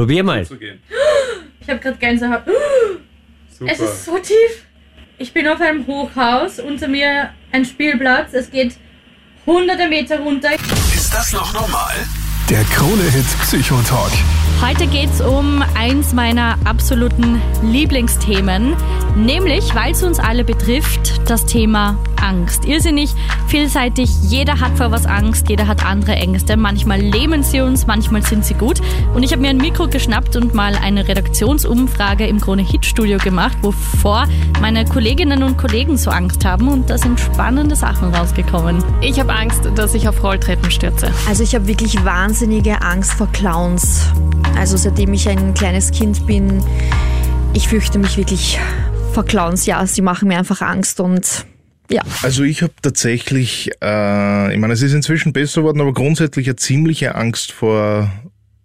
Probier mal. Ich habe gerade Gänsehaut. Super. Es ist so tief. Ich bin auf einem Hochhaus, unter mir ein Spielplatz. Es geht hunderte Meter runter. Ist das noch normal? Der Krone-Hit Psychotalk. Heute geht es um eins meiner absoluten Lieblingsthemen, nämlich, weil es uns alle betrifft, das Thema Angst. Irrsinnig vielseitig, jeder hat vor was Angst, jeder hat andere Ängste. Manchmal lähmen sie uns, manchmal sind sie gut. Und ich habe mir ein Mikro geschnappt und mal eine Redaktionsumfrage im Krone Hit Studio gemacht, wovor meine Kolleginnen und Kollegen so Angst haben. Und da sind spannende Sachen rausgekommen. Ich habe Angst, dass ich auf Rolltreppen stürze. Also ich habe wirklich wahnsinnige Angst vor Clowns. Also seitdem ich ein kleines Kind bin, ich fürchte mich wirklich vor Clowns. Ja, sie machen mir einfach Angst und ja. Also ich habe tatsächlich, äh, ich meine, es ist inzwischen besser geworden, aber grundsätzlich eine ziemliche Angst vor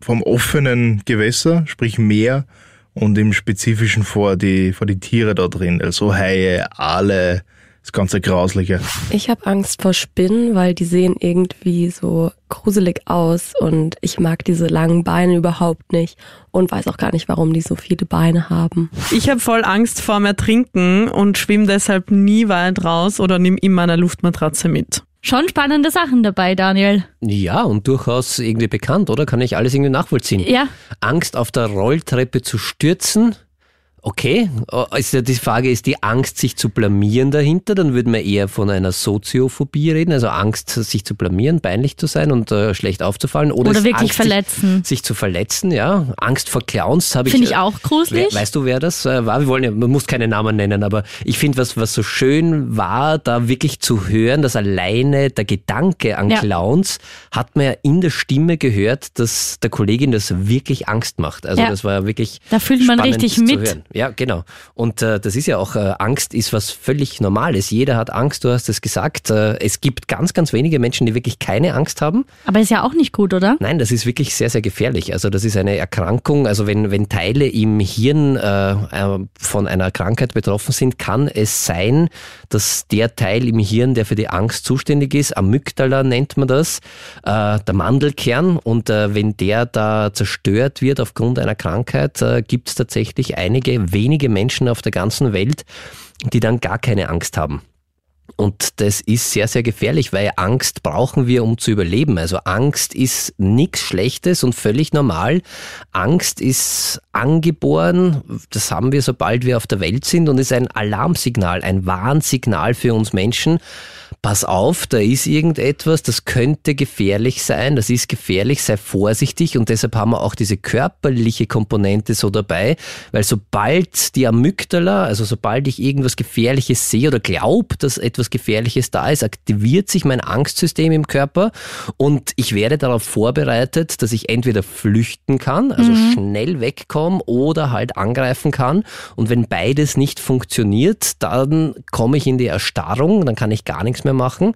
vom offenen Gewässer, sprich Meer und im Spezifischen vor die vor die Tiere da drin, also Haie, Aale, das ganze Grausliche. Ich habe Angst vor Spinnen, weil die sehen irgendwie so gruselig aus und ich mag diese langen Beine überhaupt nicht und weiß auch gar nicht, warum die so viele Beine haben. Ich habe voll Angst vor dem Ertrinken und schwimme deshalb nie weit raus oder nehme immer eine Luftmatratze mit. Schon spannende Sachen dabei, Daniel. Ja, und durchaus irgendwie bekannt, oder? Kann ich alles irgendwie nachvollziehen. Ja. Angst auf der Rolltreppe zu stürzen, Okay, also die Frage ist die Angst, sich zu blamieren dahinter, dann würde man eher von einer Soziophobie reden, also Angst, sich zu blamieren, peinlich zu sein und äh, schlecht aufzufallen. Oder, Oder wirklich Angst, verletzen. Sich, sich, zu verletzen, ja. Angst vor Clowns habe ich. Finde ich auch gruselig. We weißt du, wer das äh, war? Wir wollen ja, man muss keine Namen nennen, aber ich finde, was, was so schön war, da wirklich zu hören, dass alleine der Gedanke an ja. Clowns hat man ja in der Stimme gehört, dass der Kollegin das wirklich Angst macht. Also ja. das war ja wirklich. Da fühlt man richtig mit. Ja, genau. Und äh, das ist ja auch, äh, Angst ist was völlig Normales. Jeder hat Angst, du hast es gesagt. Äh, es gibt ganz, ganz wenige Menschen, die wirklich keine Angst haben. Aber ist ja auch nicht gut, oder? Nein, das ist wirklich sehr, sehr gefährlich. Also das ist eine Erkrankung. Also wenn, wenn Teile im Hirn äh, äh von einer Krankheit betroffen sind, kann es sein, dass der Teil im Hirn, der für die Angst zuständig ist, Amygdala nennt man das, äh, der Mandelkern. Und wenn der da zerstört wird aufgrund einer Krankheit, gibt es tatsächlich einige wenige Menschen auf der ganzen Welt, die dann gar keine Angst haben. Und das ist sehr, sehr gefährlich, weil Angst brauchen wir, um zu überleben. Also Angst ist nichts Schlechtes und völlig normal. Angst ist angeboren, das haben wir, sobald wir auf der Welt sind und ist ein Alarmsignal, ein Warnsignal für uns Menschen pass auf, da ist irgendetwas, das könnte gefährlich sein, das ist gefährlich, sei vorsichtig. Und deshalb haben wir auch diese körperliche Komponente so dabei, weil sobald die Amygdala, also sobald ich irgendwas Gefährliches sehe oder glaube, dass etwas Gefährliches da ist, aktiviert sich mein Angstsystem im Körper. Und ich werde darauf vorbereitet, dass ich entweder flüchten kann, also mhm. schnell wegkommen oder halt angreifen kann. Und wenn beides nicht funktioniert, dann komme ich in die Erstarrung, dann kann ich gar nichts mehr machen.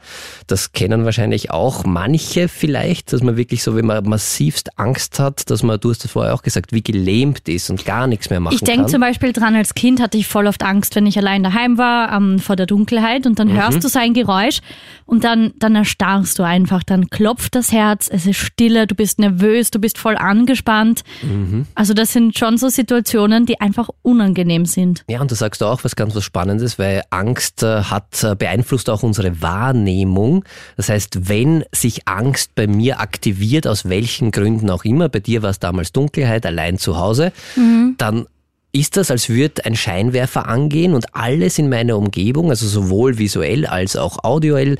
Das kennen wahrscheinlich auch manche vielleicht, dass man wirklich so, wenn man massivst Angst hat, dass man, du hast es vorher auch gesagt, wie gelähmt ist und gar nichts mehr machen ich kann. Ich denke zum Beispiel dran, als Kind hatte ich voll oft Angst, wenn ich allein daheim war, ähm, vor der Dunkelheit und dann mhm. hörst du sein Geräusch und dann, dann erstarrst du einfach, dann klopft das Herz, es ist stille, du bist nervös, du bist voll angespannt. Mhm. Also das sind schon so Situationen, die einfach unangenehm sind. Ja, und da sagst du auch was ganz was Spannendes, weil Angst äh, hat äh, beeinflusst auch unsere Wahrnehmung. Das heißt, wenn sich Angst bei mir aktiviert, aus welchen Gründen auch immer, bei dir war es damals Dunkelheit, allein zu Hause, mhm. dann ist das, als würde ein Scheinwerfer angehen und alles in meiner Umgebung, also sowohl visuell als auch audioell,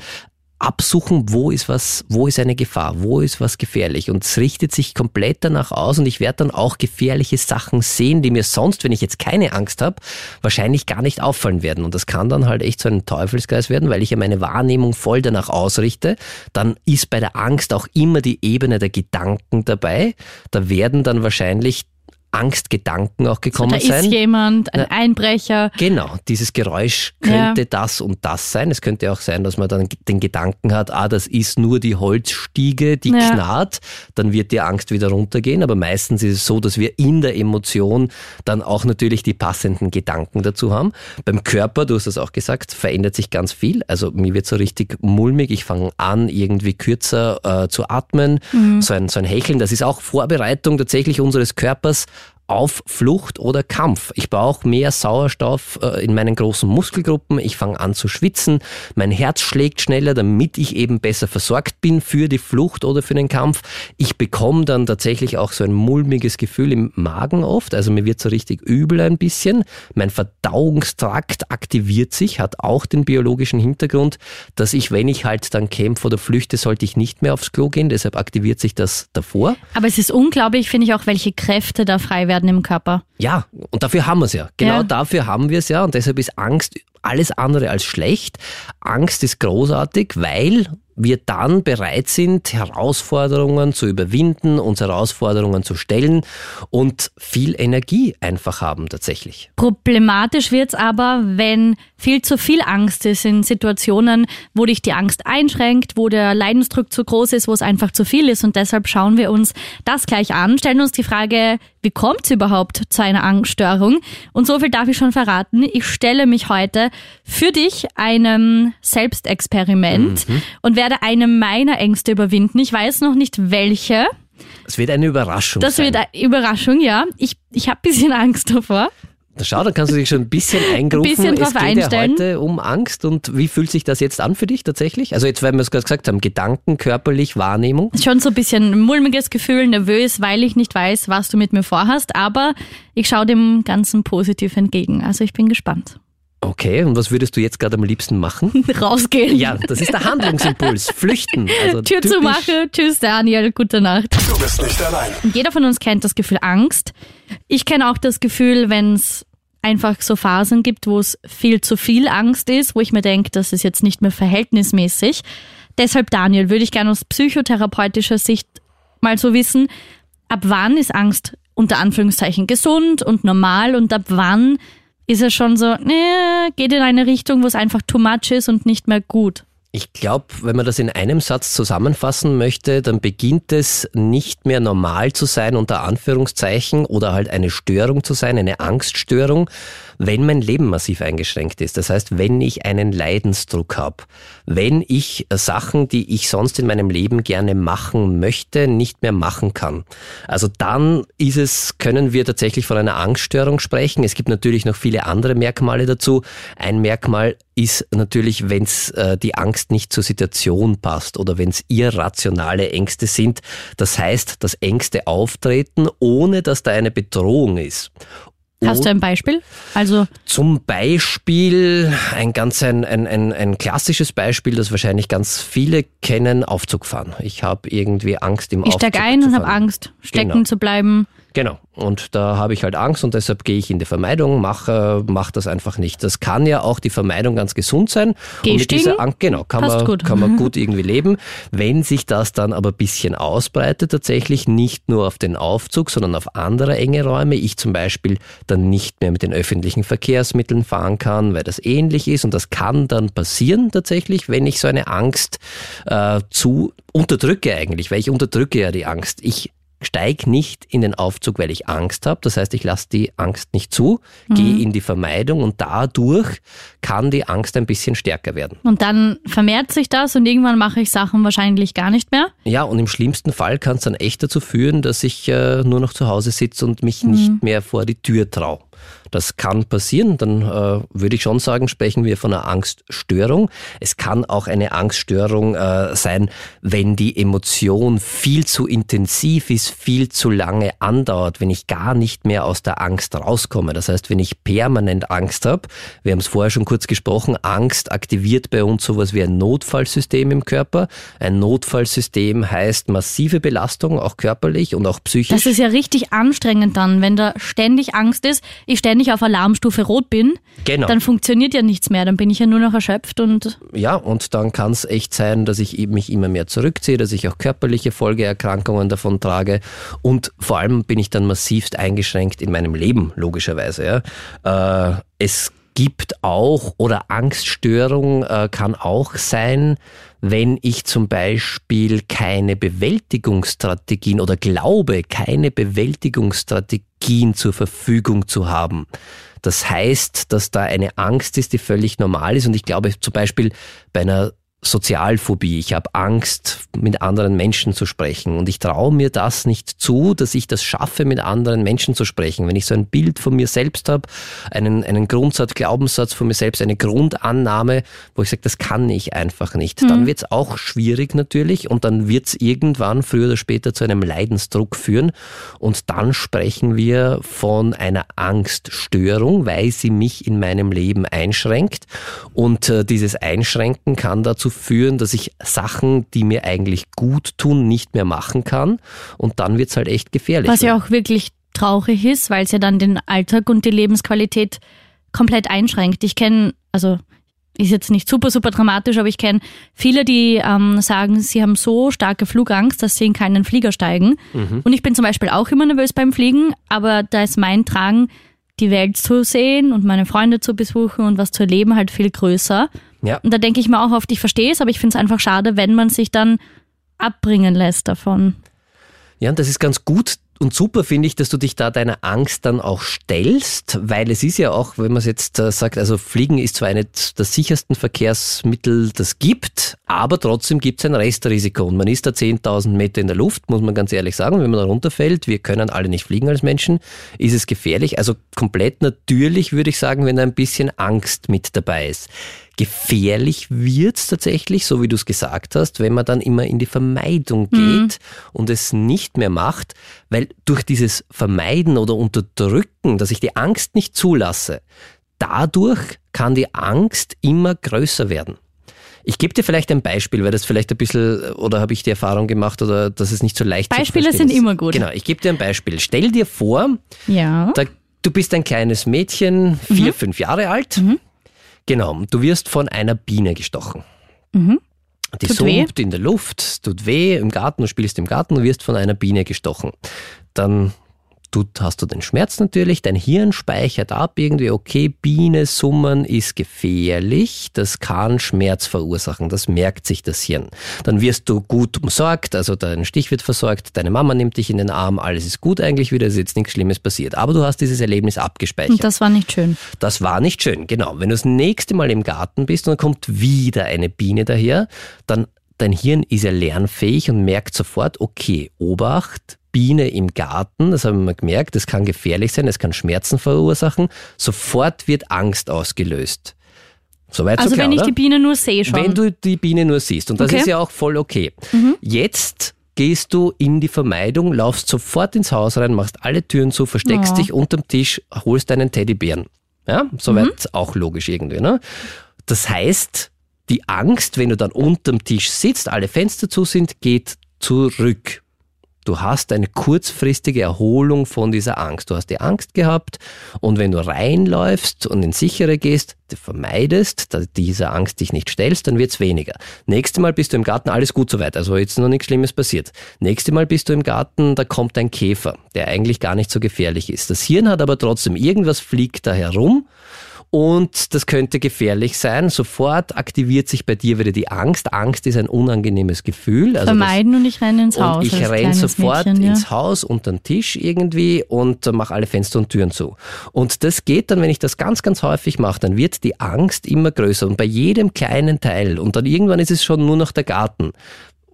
absuchen, wo ist was, wo ist eine Gefahr, wo ist was gefährlich. Und es richtet sich komplett danach aus und ich werde dann auch gefährliche Sachen sehen, die mir sonst, wenn ich jetzt keine Angst habe, wahrscheinlich gar nicht auffallen werden. Und das kann dann halt echt so ein Teufelskreis werden, weil ich ja meine Wahrnehmung voll danach ausrichte. Dann ist bei der Angst auch immer die Ebene der Gedanken dabei. Da werden dann wahrscheinlich Angstgedanken auch gekommen so, da sein. ist jemand, ein Einbrecher. Genau, dieses Geräusch könnte ja. das und das sein. Es könnte auch sein, dass man dann den Gedanken hat, ah, das ist nur die Holzstiege, die ja. knarrt, dann wird die Angst wieder runtergehen. Aber meistens ist es so, dass wir in der Emotion dann auch natürlich die passenden Gedanken dazu haben. Beim Körper, du hast das auch gesagt, verändert sich ganz viel. Also mir wird so richtig mulmig. Ich fange an, irgendwie kürzer äh, zu atmen. Mhm. So, ein, so ein Hecheln, das ist auch Vorbereitung tatsächlich unseres Körpers auf Flucht oder Kampf. Ich brauche mehr Sauerstoff äh, in meinen großen Muskelgruppen. Ich fange an zu schwitzen. Mein Herz schlägt schneller, damit ich eben besser versorgt bin für die Flucht oder für den Kampf. Ich bekomme dann tatsächlich auch so ein mulmiges Gefühl im Magen oft. Also mir wird so richtig übel ein bisschen. Mein Verdauungstrakt aktiviert sich, hat auch den biologischen Hintergrund, dass ich, wenn ich halt dann kämpfe oder flüchte, sollte ich nicht mehr aufs Klo gehen. Deshalb aktiviert sich das davor. Aber es ist unglaublich, finde ich auch, welche Kräfte da frei werden werden im Körper. Ja, und dafür haben wir es ja. Genau ja. dafür haben wir es ja. Und deshalb ist Angst alles andere als schlecht. Angst ist großartig, weil wir dann bereit sind, Herausforderungen zu überwinden, uns Herausforderungen zu stellen und viel Energie einfach haben tatsächlich. Problematisch wird es aber, wenn viel zu viel Angst ist in Situationen, wo dich die Angst einschränkt, wo der Leidensdruck zu groß ist, wo es einfach zu viel ist. Und deshalb schauen wir uns das gleich an, stellen uns die Frage, wie kommt es überhaupt zu einer Angststörung? Und so viel darf ich schon verraten. Ich stelle mich heute für dich einem Selbstexperiment mhm. und werde eine meiner Ängste überwinden. Ich weiß noch nicht welche. Es wird eine Überraschung das sein. Wird eine Überraschung, ja. Ich, ich habe ein bisschen Angst davor. Schau, da kannst du dich schon ein bisschen eingrufen. Ein bisschen drauf es geht einstellen. ja heute um Angst. Und wie fühlt sich das jetzt an für dich tatsächlich? Also jetzt, weil wir es gerade gesagt haben, Gedanken, körperlich, Wahrnehmung. Schon so ein bisschen ein mulmiges Gefühl, nervös, weil ich nicht weiß, was du mit mir vorhast. Aber ich schaue dem Ganzen positiv entgegen. Also ich bin gespannt. Okay, und was würdest du jetzt gerade am liebsten machen? Rausgehen. Ja, das ist der Handlungsimpuls. Flüchten. Also Tür zu machen. Tschüss, Daniel. Gute Nacht. Du bist nicht allein. Jeder von uns kennt das Gefühl Angst. Ich kenne auch das Gefühl, wenn es einfach so Phasen gibt, wo es viel zu viel Angst ist, wo ich mir denke, das ist jetzt nicht mehr verhältnismäßig. Deshalb, Daniel, würde ich gerne aus psychotherapeutischer Sicht mal so wissen, ab wann ist Angst unter Anführungszeichen gesund und normal und ab wann ist es schon so, nee, geht in eine Richtung, wo es einfach too much ist und nicht mehr gut. Ich glaube, wenn man das in einem Satz zusammenfassen möchte, dann beginnt es nicht mehr normal zu sein, unter Anführungszeichen, oder halt eine Störung zu sein, eine Angststörung, wenn mein Leben massiv eingeschränkt ist. Das heißt, wenn ich einen Leidensdruck habe, wenn ich Sachen, die ich sonst in meinem Leben gerne machen möchte, nicht mehr machen kann. Also dann ist es, können wir tatsächlich von einer Angststörung sprechen. Es gibt natürlich noch viele andere Merkmale dazu. Ein Merkmal ist natürlich, wenn es äh, die Angst nicht zur Situation passt oder wenn es irrationale Ängste sind. Das heißt, dass Ängste auftreten, ohne dass da eine Bedrohung ist. Hast du ein Beispiel? Also zum Beispiel ein ganz ein, ein, ein, ein klassisches Beispiel, das wahrscheinlich ganz viele kennen, Aufzug fahren. Ich habe irgendwie Angst im ich Aufzug. Ich steige ein und habe Angst, stecken genau. zu bleiben. Genau. Und da habe ich halt Angst und deshalb gehe ich in die Vermeidung, mache mach das einfach nicht. Das kann ja auch die Vermeidung ganz gesund sein. Geh und mit dieser Angst, genau, kann man, gut. kann man gut irgendwie leben. Wenn sich das dann aber ein bisschen ausbreitet, tatsächlich nicht nur auf den Aufzug, sondern auf andere enge Räume, ich zum Beispiel dann nicht mehr mit den öffentlichen Verkehrsmitteln fahren kann, weil das ähnlich ist und das kann dann passieren tatsächlich, wenn ich so eine Angst äh, zu unterdrücke eigentlich, weil ich unterdrücke ja die Angst. Ich steig nicht in den Aufzug, weil ich Angst habe. Das heißt, ich lasse die Angst nicht zu, mhm. gehe in die Vermeidung und dadurch kann die Angst ein bisschen stärker werden. Und dann vermehrt sich das und irgendwann mache ich Sachen wahrscheinlich gar nicht mehr. Ja, und im schlimmsten Fall kann es dann echt dazu führen, dass ich äh, nur noch zu Hause sitze und mich mhm. nicht mehr vor die Tür traue. Das kann passieren, dann äh, würde ich schon sagen, sprechen wir von einer Angststörung. Es kann auch eine Angststörung äh, sein, wenn die Emotion viel zu intensiv ist, viel zu lange andauert, wenn ich gar nicht mehr aus der Angst rauskomme. Das heißt, wenn ich permanent Angst habe, wir haben es vorher schon kurz gesprochen, Angst aktiviert bei uns sowas wie ein Notfallsystem im Körper. Ein Notfallsystem heißt massive Belastung, auch körperlich und auch psychisch. Das ist ja richtig anstrengend dann, wenn da ständig Angst ist ich ständig auf Alarmstufe rot bin, Genau. dann funktioniert ja nichts mehr. Dann bin ich ja nur noch erschöpft und Ja, und dann kann es echt sein, dass ich eben mich immer mehr zurückziehe, dass ich auch körperliche Folgeerkrankungen davon trage und vor allem bin ich dann massivst eingeschränkt in meinem Leben, logischerweise. Ja. Äh, es gibt auch oder Angststörung äh, kann auch sein, wenn ich zum Beispiel keine Bewältigungsstrategien oder glaube, keine Bewältigungsstrategien zur Verfügung zu haben. Das heißt, dass da eine Angst ist, die völlig normal ist. Und ich glaube zum Beispiel bei einer Sozialphobie. Ich habe Angst, mit anderen Menschen zu sprechen. Und ich traue mir das nicht zu, dass ich das schaffe, mit anderen Menschen zu sprechen. Wenn ich so ein Bild von mir selbst habe, einen, einen Grundsatz, Glaubenssatz von mir selbst, eine Grundannahme, wo ich sage, das kann ich einfach nicht, dann wird es auch schwierig natürlich und dann wird es irgendwann früher oder später zu einem Leidensdruck führen. Und dann sprechen wir von einer Angststörung, weil sie mich in meinem Leben einschränkt. Und äh, dieses Einschränken kann dazu führen, dass ich Sachen, die mir eigentlich gut tun, nicht mehr machen kann. Und dann wird's halt echt gefährlich. was ja auch wirklich traurig ist, weil es ja dann den Alltag und die Lebensqualität komplett einschränkt. Ich kenne, also ist jetzt nicht super, super dramatisch, aber ich kenne viele, die ähm, sagen, sie haben so starke Flugangst, dass sie in keinen Flieger steigen. Und ich bin zum Beispiel auch immer nervös beim Fliegen, aber da ist mein Drang, die Welt zu sehen und meine Freunde zu besuchen und was zu erleben, halt viel größer. Ja. Und da denke ich mir auch oft, ich verstehe es, aber ich finde es einfach schade, wenn man sich dann abbringen lässt davon. Ja, und das ist ganz gut und super, finde ich, dass du dich da deiner Angst dann auch stellst, weil es ist ja auch, wenn man es jetzt äh, sagt, also Fliegen ist zwar nicht das sichersten Verkehrsmittel, das gibt, aber trotzdem gibt es ein Restrisiko und man ist da 10.000 Meter in der Luft, muss man ganz ehrlich sagen, wenn man da runterfällt, wir können alle nicht fliegen als Menschen, ist es gefährlich, also komplett natürlich würde ich sagen, wenn da ein bisschen Angst mit dabei ist. Gefährlich wird's tatsächlich, so wie du es gesagt hast, wenn man dann immer in die Vermeidung geht und es nicht mehr macht, weil durch dieses Vermeiden oder Unterdrücken, dass ich die Angst nicht zulasse, dadurch kann die Angst immer größer werden. Ich gebe dir vielleicht ein Beispiel, weil das vielleicht ein bisschen, oder habe ich die Erfahrung gemacht, oder dass es nicht so leicht Beispiele zu sind ist. immer gut. Genau, ich gebe dir ein Beispiel. Stell dir vor, Ja. da, du bist ein kleines Mädchen, vier, fünf Jahre alt. Genau, du wirst von einer Biene gestochen. Die Mhm. Tut weh. summt in der Luft, tut weh im Garten, du spielst im Garten und wirst von einer Biene gestochen. Dann tut, hast du den Schmerz natürlich, dein Hirn speichert ab irgendwie, okay, Biene summen ist gefährlich, das kann Schmerz verursachen, das merkt sich das Hirn. Dann wirst du gut umsorgt, also dein Stich wird versorgt, deine Mama nimmt dich in den Arm, alles ist gut eigentlich wieder, es ist jetzt nichts Schlimmes passiert. Aber du hast dieses Erlebnis abgespeichert. Und das war nicht schön. Das war nicht schön, genau. Wenn du das nächste Mal im Garten bist und dann kommt wieder eine Biene daher, dann dein Hirn ist ja lernfähig und merkt sofort, okay, Obacht, Biene im Garten, das haben wir gemerkt, das kann gefährlich sein, es kann Schmerzen verursachen. Sofort wird Angst ausgelöst. Soweit Also so klar, wenn ich oder? die Biene nur sehe schon. Wenn du die Biene nur siehst. Und das Okay. Mhm. ist ja auch voll okay. Jetzt gehst du in die Vermeidung, laufst sofort ins Haus rein, machst alle Türen zu, versteckst Ja. dich unterm Tisch, holst deinen Teddybären. Ja, soweit Mhm. auch logisch irgendwie. Ne? Das heißt, die Angst, wenn du dann unterm Tisch sitzt, alle Fenster zu sind, geht zurück. Du hast eine kurzfristige Erholung von dieser Angst. Du hast die Angst gehabt und wenn du reinläufst und ins Sichere gehst, vermeidest, dass dieser Angst dich nicht stellst, dann wird's weniger. Nächstes Mal bist du im Garten, alles gut soweit, also jetzt noch nichts Schlimmes passiert. Nächstes Mal bist du im Garten, da kommt ein Käfer, der eigentlich gar nicht so gefährlich ist. Das Hirn hat aber trotzdem, irgendwas fliegt da herum und das könnte gefährlich sein. Sofort aktiviert sich bei dir wieder die Angst. Angst ist ein unangenehmes Gefühl. Also das- Vermeiden und ich renne ins und Haus. ich als renn kleines sofort Mädchen, ja. ins Haus unter den Tisch irgendwie und mache alle Fenster und Türen zu. Und das geht dann, wenn ich das ganz, ganz häufig mache, dann wird die Angst immer größer und bei jedem kleinen Teil und dann irgendwann ist es schon nur noch der Garten.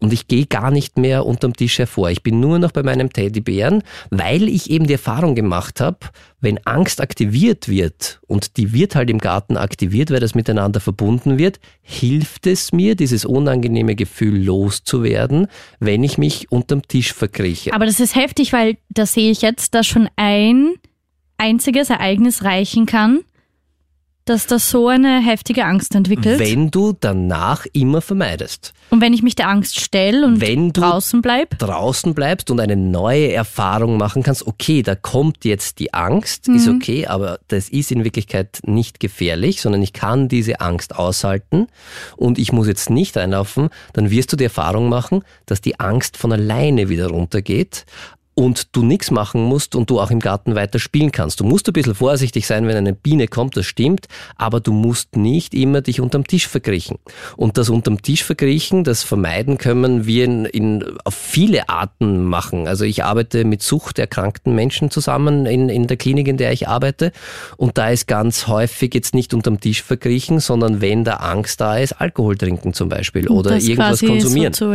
Und ich gehe gar nicht mehr unterm Tisch hervor. Ich bin nur noch bei meinem Teddybären, weil ich eben die Erfahrung gemacht habe, wenn Angst aktiviert wird, und die wird halt im Garten aktiviert, weil das miteinander verbunden wird, hilft es mir, dieses unangenehme Gefühl loszuwerden, wenn ich mich unterm Tisch verkrieche. Aber das ist heftig, weil da sehe ich jetzt, dass schon ein einziges Ereignis reichen kann, dass das so eine heftige Angst entwickelt. Wenn du danach immer vermeidest. Und wenn ich mich der Angst stelle und wenn du draußen bleib? Draußen bleibst und eine neue Erfahrung machen kannst, okay, da kommt jetzt die Angst, mhm. ist okay, aber das ist in Wirklichkeit nicht gefährlich, sondern ich kann diese Angst aushalten und ich muss jetzt nicht reinlaufen, dann wirst du die Erfahrung machen, dass die Angst von alleine wieder runtergeht, und du nichts machen musst und du auch im Garten weiter spielen kannst. Du musst ein bisschen vorsichtig sein, wenn eine Biene kommt, das stimmt, aber du musst nicht immer dich unterm Tisch verkriechen. Und das unterm Tisch verkriechen, das vermeiden können wir in, in, auf viele Arten machen. Also ich arbeite mit suchterkrankten Menschen zusammen in, in der Klinik, in der ich arbeite und da ist ganz häufig jetzt nicht unterm Tisch verkriechen, sondern wenn da Angst da ist, Alkohol trinken zum Beispiel oder irgendwas konsumieren. So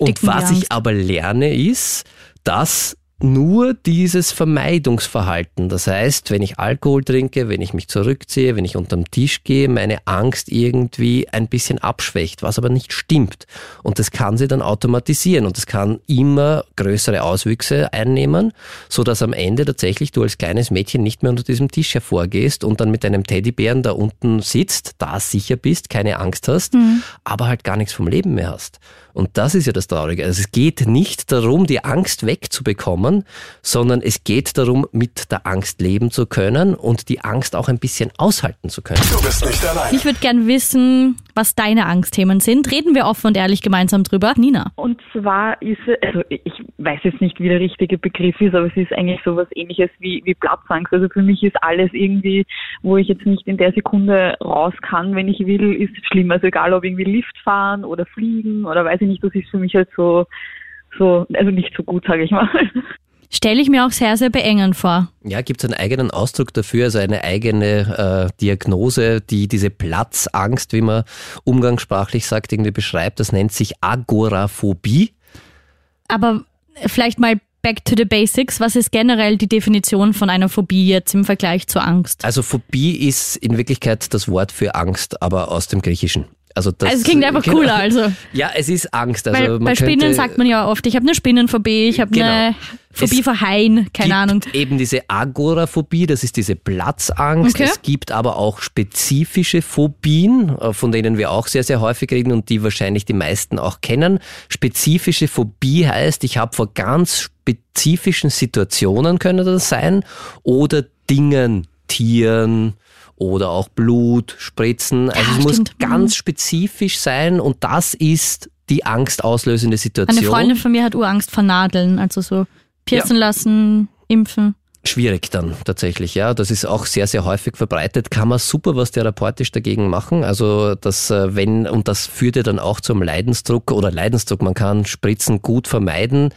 und was ich aber lerne ist, dass nur dieses Vermeidungsverhalten, das heißt, wenn ich Alkohol trinke, wenn ich mich zurückziehe, wenn ich unterm Tisch gehe, meine Angst irgendwie ein bisschen abschwächt, was aber nicht stimmt. Und das kann sie dann automatisieren und das kann immer größere Auswüchse einnehmen, so dass am Ende tatsächlich du als kleines Mädchen nicht mehr unter diesem Tisch hervorgehst und dann mit deinem Teddybären da unten sitzt, da sicher bist, keine Angst hast, mhm. aber halt gar nichts vom Leben mehr hast. Und das ist ja das Traurige. Also es geht nicht darum, die Angst wegzubekommen, sondern es geht darum, mit der Angst leben zu können und die Angst auch ein bisschen aushalten zu können. Du bist nicht allein. Ich würde gern wissen, was deine Angstthemen sind. Reden wir offen und ehrlich gemeinsam drüber. Nina. Und zwar ist, also ich weiß jetzt nicht, wie der richtige Begriff ist, aber es ist eigentlich sowas ähnliches wie, wie Platzangst. Also für mich ist alles irgendwie, wo ich jetzt nicht in der Sekunde raus kann, wenn ich will, ist schlimm. Also egal ob irgendwie Lift fahren oder fliegen oder weiß ich nicht, das ist für mich halt so, so, also nicht so gut, sage ich mal. Stelle ich mir auch sehr, sehr beengend vor. Ja, gibt es einen eigenen Ausdruck dafür, also eine eigene äh, Diagnose, die diese Platzangst, wie man umgangssprachlich sagt, irgendwie beschreibt. Das nennt sich Agoraphobie. Aber vielleicht mal back to the basics. Was ist generell die Definition von einer Phobie jetzt im Vergleich zur Angst? Also Phobie ist in Wirklichkeit das Wort für Angst, aber aus dem Griechischen. Also, das, also es klingt einfach genau. cooler. Also. Ja, es ist Angst. Also Weil, bei Spinnen sagt man ja oft, ich habe eine Spinnenphobie, ich habe genau. eine Phobie es vor Haien, keine Ahnung. Eben diese Agoraphobie, das ist diese Platzangst. Okay. Es gibt aber auch spezifische Phobien, äh, von denen wir auch sehr, sehr häufig reden und die wahrscheinlich die meisten auch kennen. Spezifische Phobie heißt, ich habe vor ganz spezifischen Situationen, können das sein, oder Dingen, Tieren, oder auch Blut, Spritzen. Also ja, es stimmt. muss ganz spezifisch sein und das ist die angstauslösende Situation. Eine Freundin von mir hat Urangst vor Nadeln, also so piercen ja. lassen, impfen. Schwierig dann tatsächlich, ja. Das ist auch sehr, sehr häufig verbreitet. Kann man super was therapeutisch dagegen machen. Also das, äh, wenn, und das führt ja dann auch zum Leidensdruck oder Leidensdruck. Man kann Spritzen gut vermeiden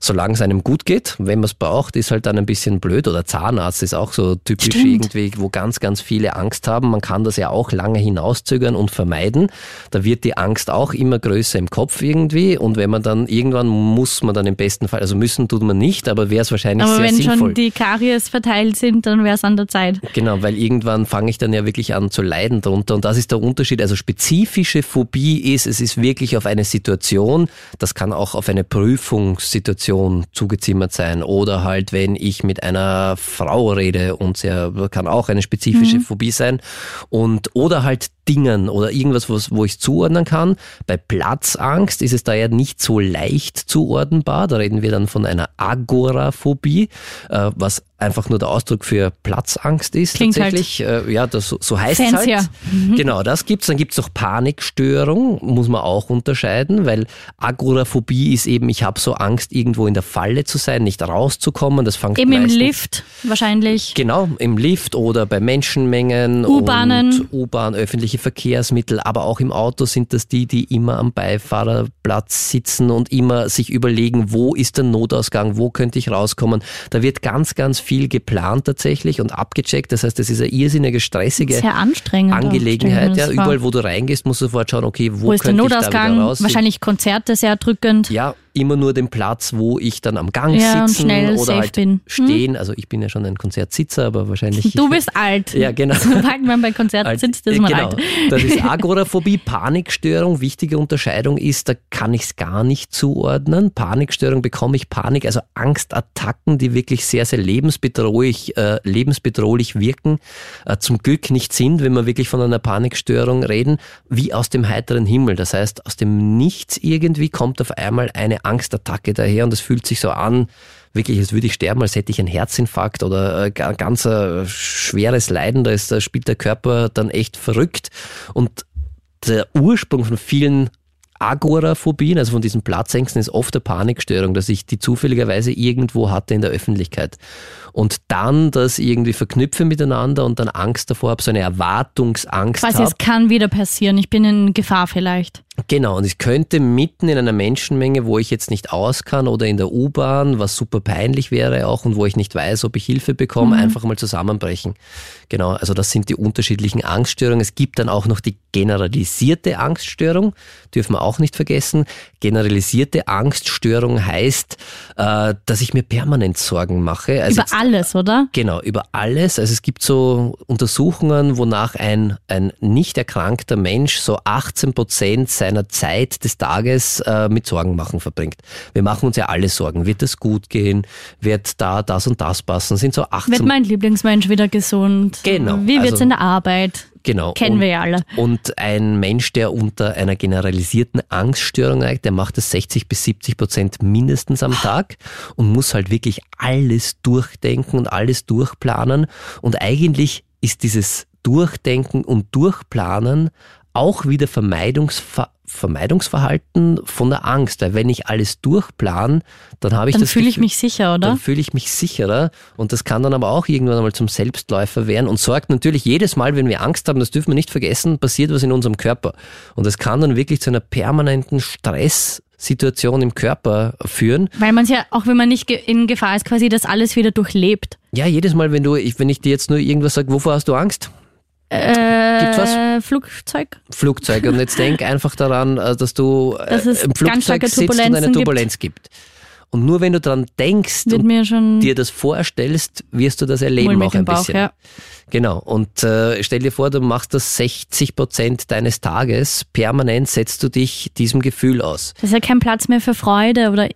solange es einem gut geht. Wenn man es braucht, ist halt dann ein bisschen blöd. Oder Zahnarzt ist auch so typisch Stimmt. irgendwie, wo ganz, ganz viele Angst haben. Man kann das ja auch lange hinauszögern und vermeiden. Da wird die Angst auch immer größer im Kopf irgendwie. Und wenn man dann irgendwann muss man dann im besten Fall, also müssen tut man nicht, aber wäre es wahrscheinlich aber sehr sinnvoll. Aber wenn schon die Karies verteilt sind, dann wäre es an der Zeit. Genau, weil irgendwann fange ich dann ja wirklich an zu leiden drunter. Und das ist der Unterschied. Also spezifische Phobie ist, es ist wirklich auf eine Situation, das kann auch auf eine Prüfungssituation Situation zugezimmert sein oder halt, wenn ich mit einer Frau rede und sehr, kann auch eine spezifische mhm. Phobie sein und oder halt Dingen oder irgendwas, was, wo ich zuordnen kann. Bei Platzangst ist es da ja nicht so leicht zuordnenbar. Da reden wir dann von einer Agoraphobie, äh, was einfach nur der Ausdruck für Platzangst ist Klingt halt tatsächlich. Halt ja, das, so heißt es halt. Mhm. Genau, das gibt's. Dann gibt's auch Panikstörung, muss man auch unterscheiden, weil Agoraphobie ist eben, ich habe so Angst, irgendwo in der Falle zu sein, nicht rauszukommen. Das fängt Eben im Lift wahrscheinlich. Genau, im Lift oder bei Menschenmengen. U-Bahnen. U-Bahn, öffentliche öffentliche Verkehrsmittel, aber auch im Auto sind das die, die immer am Beifahrerplatz sitzen und immer sich überlegen, wo ist der Notausgang, wo könnte ich rauskommen. Da wird ganz, ganz viel geplant tatsächlich und abgecheckt. Das heißt, das ist eine irrsinnige, stressige Sehr Angelegenheit. Ja, überall, wo du reingehst, musst du sofort schauen, okay, wo, wo ist könnte der Notausgang? Wahrscheinlich Konzerte sehr drückend. Ja, immer nur den Platz, wo ich dann am Gang Ja, sitzen oder halt bin. Hm? stehen. Also ich bin ja schon ein Konzertsitzer, aber wahrscheinlich. Du bist alt. Ja, genau. Sobald man bei Konzerten Alt- sitzt, ist man genau. alt. Das ist Agoraphobie. Panikstörung, wichtige Unterscheidung ist, da kann ich es gar nicht zuordnen. Panikstörung bekomme ich Panik, also Angstattacken, die wirklich sehr, sehr lebensbedrohlich, äh, lebensbedrohlich wirken, äh, zum Glück nicht sind, wenn wir wirklich von einer Panikstörung reden, wie aus dem heiteren Himmel. Das heißt, aus dem Nichts irgendwie kommt auf einmal eine Angstattacke daher und es fühlt sich so an, wirklich, als würde ich sterben, als hätte ich einen Herzinfarkt oder äh, ga- ganz äh, schweres Leiden, da, ist, da spielt der Körper dann echt verrückt. Und der Ursprung von vielen Agoraphobien, also von diesen Platzängsten, ist oft der Panikstörung, dass ich die zufälligerweise irgendwo hatte in der Öffentlichkeit. Und dann das irgendwie verknüpfe miteinander und dann Angst davor habe, so eine Erwartungsangst Quasi, habe. es kann wieder passieren. Ich bin in Gefahr vielleicht. Genau, und ich könnte mitten in einer Menschenmenge, wo ich jetzt nicht aus kann oder in der U-Bahn, was super peinlich wäre auch und wo ich nicht weiß, ob ich Hilfe bekomme, Mhm. einfach mal zusammenbrechen. Genau, also das sind die unterschiedlichen Angststörungen. Es gibt dann auch noch die generalisierte Angststörung, dürfen wir auch nicht vergessen. Generalisierte Angststörung heißt, äh, dass ich mir permanent Sorgen mache. Also Über jetzt- alles, oder? Genau, über alles. Also es gibt so Untersuchungen, wonach ein, ein nicht erkrankter Mensch so 18 Prozent seiner Zeit des Tages äh, mit Sorgen machen verbringt. Wir machen uns ja alle Sorgen. Wird es gut gehen? Wird da das und das passen? Sind so 18 Wird mein Lieblingsmensch wieder gesund? Genau, Wie wird's also- in der Arbeit? Genau. Kennen und, wir ja alle. Und ein Mensch, der unter einer generalisierten Angststörung leidet, der macht das 60 bis 70 Prozent mindestens am Tag und muss halt wirklich alles durchdenken und alles durchplanen. Und eigentlich ist dieses Durchdenken und Durchplanen auch wieder Vermeidungsver Vermeidungsverhalten von der Angst. Weil wenn ich alles durchplan, dann habe ich Dann das fühle ich mich sicher, oder? dann fühle ich mich sicherer und das kann dann aber auch irgendwann einmal zum Selbstläufer werden und sorgt natürlich jedes Mal, wenn wir Angst haben, das dürfen wir nicht vergessen, passiert was in unserem Körper. Und das kann dann wirklich zu einer permanenten Stresssituation im Körper führen. Weil man es ja, auch wenn man nicht in Gefahr ist, quasi das alles wieder durchlebt. Ja, jedes Mal, wenn du, ich, wenn ich dir jetzt nur irgendwas sage, wovor hast du Angst? Äh, Gibt's was? Flugzeug? Flugzeug. Und jetzt denk einfach daran, äh, dass du äh, Dass im Flugzeug sitzt und eine gibt. Turbulenz gibt. Und nur wenn du daran denkst Wird und dir das vorstellst, wirst du das erleben auch ein Bauch, bisschen. ja. Genau. Und äh, stell dir vor, du machst das 60 Prozent deines Tages. Permanent setzt du dich diesem Gefühl aus. Das ist ja kein Platz mehr für Freude oder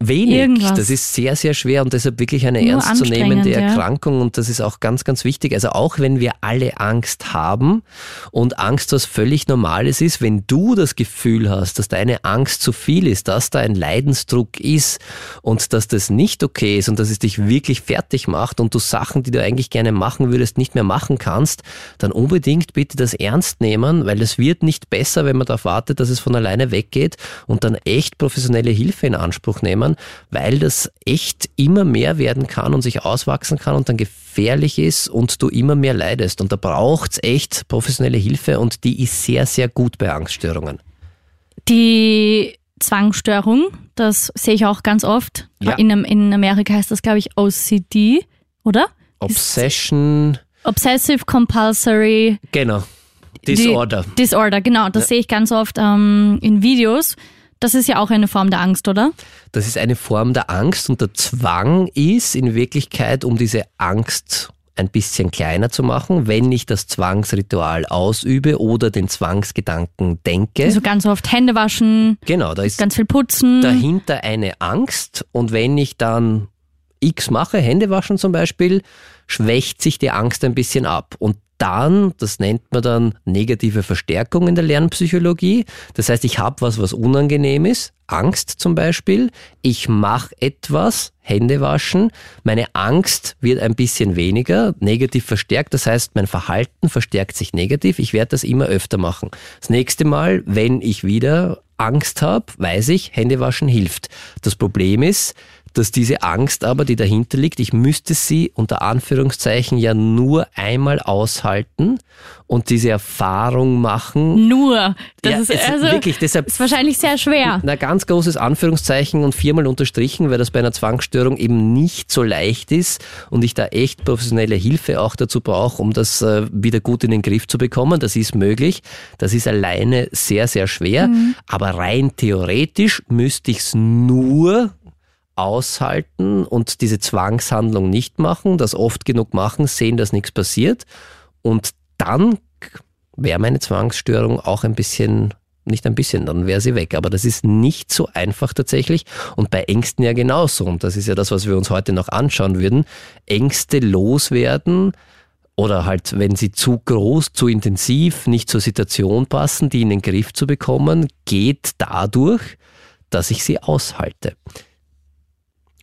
Wenig. Irgendwas. Das ist sehr, sehr schwer und deshalb wirklich eine Nur ernstzunehmende anstrengend, ja. Erkrankung und das ist auch ganz, ganz wichtig. Also auch wenn wir alle Angst haben und Angst was völlig Normales ist, wenn du das Gefühl hast, dass deine Angst zu viel ist, dass da ein Leidensdruck ist und dass das nicht okay ist und dass es dich wirklich fertig macht und du Sachen, die du eigentlich gerne machen würdest, nicht mehr machen kannst, dann unbedingt bitte das ernst nehmen, weil es wird nicht besser, wenn man darauf wartet, dass es von alleine weggeht und dann echt professionelle Hilfe in Anspruch nehmen, weil das echt immer mehr werden kann und sich auswachsen kann und dann gefährlich ist und du immer mehr leidest. Und da braucht's echt professionelle Hilfe und die ist sehr, sehr gut bei Angststörungen. die Zwangsstörung. Das sehe ich auch ganz oft. Ja. In, in Amerika heißt das, glaube ich, OCD, oder? Obsession, Obsessive Compulsory genau. Die- Disorder. Disorder, genau. Das sehe ich ganz oft ähm, in Videos. Das ist ja auch eine Form der Angst, oder? Das ist eine Form der Angst und der Zwang ist in Wirklichkeit, um diese Angst ein bisschen kleiner zu machen, wenn ich das Zwangsritual ausübe oder den Zwangsgedanken denke. Also ganz oft Hände waschen, genau, da ist ganz viel putzen. dahinter eine Angst und wenn ich dann X mache, Hände waschen zum Beispiel, schwächt sich die Angst ein bisschen ab. Und dann, das nennt man dann negative Verstärkung in der Lernpsychologie. Das heißt, ich habe was, was unangenehm ist, Angst zum Beispiel. Ich mache etwas, Hände waschen. Meine Angst wird ein bisschen weniger, negativ verstärkt. Das heißt, mein Verhalten verstärkt sich negativ. Ich werde das immer öfter machen. Das nächste Mal, wenn ich wieder Angst habe, weiß ich, Hände waschen hilft. Das Problem ist, dass diese Angst aber, die dahinter liegt, ich müsste sie unter Anführungszeichen ja nur einmal aushalten und diese Erfahrung machen. Nur. Das Ja, ist, also, wirklich, deshalb- ist wahrscheinlich sehr schwer. Na, ganz großes Anführungszeichen und viermal unterstrichen, weil das bei einer Zwangsstörung eben nicht so leicht ist und ich da echt professionelle Hilfe auch dazu brauche, um das äh, wieder gut in den Griff zu bekommen. Das ist möglich. Das ist alleine sehr, sehr schwer. Aber rein theoretisch müsste ich es nur aushalten und diese Zwangshandlung nicht machen, das oft genug machen, sehen, dass nichts passiert und dann wäre meine Zwangsstörung auch ein bisschen, nicht ein bisschen, dann wäre sie weg. Aber das ist nicht so einfach tatsächlich und bei Ängsten ja genauso. Und das ist ja das, was wir uns heute noch anschauen würden. Ängste loswerden oder halt, wenn sie zu groß, zu intensiv, nicht zur Situation passen, die in den Griff zu bekommen, geht dadurch, dass ich sie aushalte.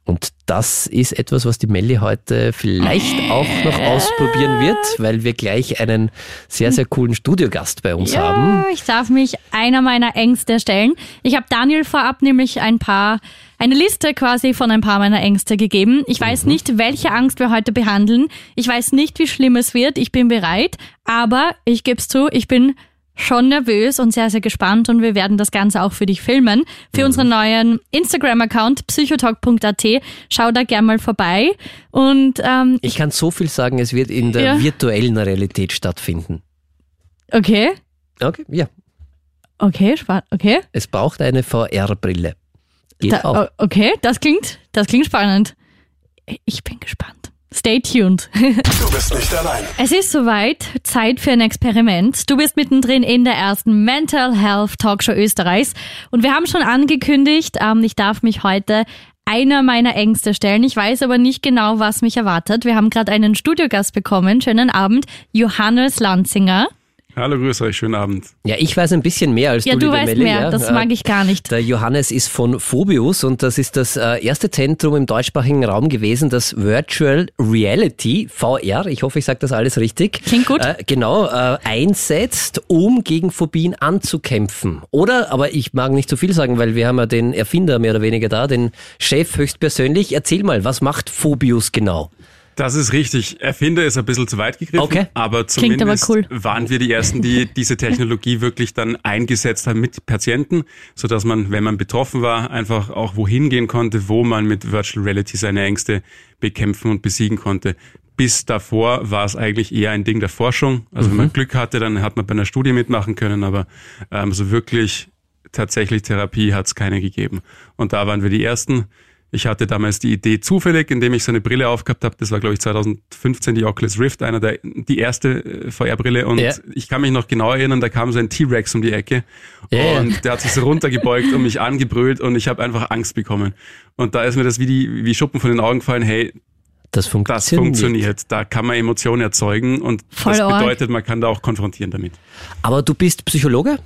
Und das ist etwas, was die Melli heute vielleicht auch noch ausprobieren wird, weil wir gleich einen sehr, sehr coolen Studiogast bei uns haben. Ja, ich darf mich einer meiner Ängste stellen. Ich habe Daniel vorab nämlich ein paar, eine Liste quasi von ein paar meiner Ängste gegeben. Ich weiß Mhm. nicht, welche Angst wir heute behandeln. Ich weiß nicht, wie schlimm es wird. Ich bin bereit. Aber ich gebe es zu, ich bin schon nervös und sehr, sehr gespannt und wir werden das Ganze auch für dich filmen. Für Mhm. unseren neuen Instagram-Account psychotalk.at. Schau da gern mal vorbei. Und ähm, Ich kann so viel sagen, es wird in der Ja. virtuellen Realität stattfinden. okay, Okay, ja. okay, spannend, okay. Es braucht eine VR-Brille. Geht Da, okay, das klingt, das klingt spannend. Ich bin gespannt. Stay tuned. Du bist nicht allein. Es ist soweit, Zeit für ein Experiment. Du bist mittendrin in der ersten Mental Health Talkshow Österreichs und wir haben schon angekündigt, ähm, ich darf mich heute einer meiner Ängste stellen. Ich weiß aber nicht genau, was mich erwartet. Wir haben gerade einen Studiogast bekommen. Schönen Abend, Johannes Lanzinger. Hallo, grüß euch, schönen Abend. Ja, ich weiß ein bisschen mehr als Ja, du, du liebe weißt Melli, mehr. ja. Das mag ich gar nicht. Der Johannes ist von Phobius und das ist das äh, erste Zentrum im deutschsprachigen Raum gewesen, das Virtual Reality, VR, ich hoffe, ich sage das alles richtig. Klingt gut. Äh, genau, äh, einsetzt, um gegen Phobien anzukämpfen. Oder, aber ich mag nicht zu viel sagen, weil wir haben ja den Erfinder mehr oder weniger da, den Chef höchstpersönlich. Erzähl mal, was macht Phobius genau? Das ist richtig. Erfinder ist ein bisschen zu weit gegriffen, Okay. aber Klingt aber zumindest cool. waren wir die Ersten, die diese Technologie wirklich dann eingesetzt haben mit Patienten, sodass man, wenn man betroffen war, einfach auch wohin gehen konnte, wo man mit Virtual Reality seine Ängste bekämpfen und besiegen konnte. Bis davor war es eigentlich eher ein Ding der Forschung. Also wenn man Glück hatte, dann hat man bei einer Studie mitmachen können, aber ähm, so wirklich tatsächlich Therapie hat es keine gegeben. Und da waren wir die Ersten. Ich hatte damals die Idee zufällig, indem ich so eine Brille aufgehabt habe. Das war, glaube ich, 2015 die Oculus Rift, einer der, die erste äh, VR-Brille. Und Ja. ich kann mich noch genau erinnern, da kam so ein T-Rex um die Ecke. Ja, und der hat sich so runtergebeugt und mich angebrüllt und ich habe einfach Angst bekommen. Und da ist mir das wie, die, wie Schuppen von den Augen gefallen, hey, Das funktioniert. das funktioniert. Da kann man Emotionen erzeugen und Voll das bedeutet, man kann da auch konfrontieren damit. Aber du bist Psychologe?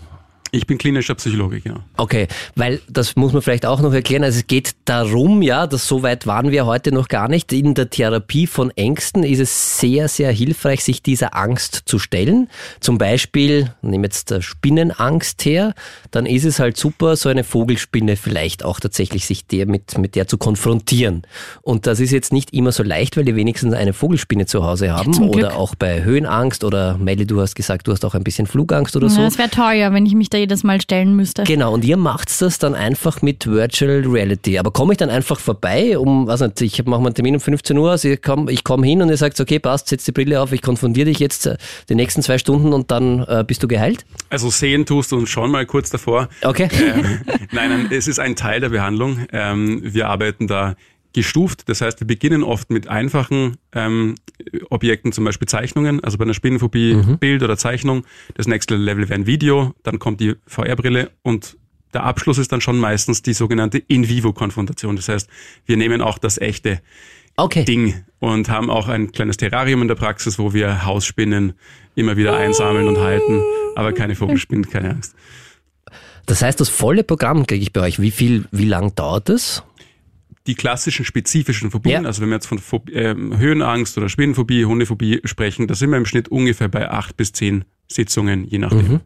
Ich bin klinischer Psychologe, genau. Okay, weil das muss man vielleicht auch noch erklären. Also es geht darum, ja, dass so weit waren wir heute noch gar nicht. In der Therapie von Ängsten ist es sehr, sehr hilfreich, sich dieser Angst zu stellen. Zum Beispiel, nehmen jetzt der Spinnenangst her, dann ist es halt super, so eine Vogelspinne vielleicht auch tatsächlich sich der mit, mit der zu konfrontieren. Und das ist jetzt nicht immer so leicht, weil die wenigstens eine Vogelspinne zu Hause haben zum oder Glück. auch bei Höhenangst oder Melly, du hast gesagt, du hast auch ein bisschen Flugangst oder so. Ja, es wäre teuer, wenn ich mich da jedes Mal stellen müsste. Genau, und ihr macht das dann einfach mit Virtual Reality. Aber komme ich dann einfach vorbei, um, was nicht, ich mache mal einen Termin um 15 Uhr, also ich komme ich komm hin und ihr sagt, okay, passt, setz die Brille auf, ich konfrontiere dich jetzt äh, die nächsten zwei Stunden und dann äh, bist du geheilt? Also sehen tust du uns schon mal kurz davor. Okay. Ähm, nein, nein, es ist ein Teil der Behandlung. Ähm, wir arbeiten da gestuft. Das heißt, wir beginnen oft mit einfachen ähm, Objekten, zum Beispiel Zeichnungen, also bei einer Spinnenphobie Bild oder Zeichnung. Das nächste Level wäre ein Video, dann kommt die VR-Brille und der Abschluss ist dann schon meistens die sogenannte In-vivo-Konfrontation. Das heißt, wir nehmen auch das echte Okay. Ding und haben auch ein kleines Terrarium in der Praxis, wo wir Hausspinnen immer wieder einsammeln und halten, aber keine Vogelspinnen, keine Angst. Das heißt, das volle Programm kriege ich bei euch. Wie viel, wie lang dauert das? Die klassischen spezifischen Phobien, Ja. also wenn wir jetzt von Phob ähm, Höhenangst oder Spinnenphobie, Hundephobie sprechen, da sind wir im Schnitt ungefähr bei acht bis zehn Sitzungen, je nachdem. Mhm.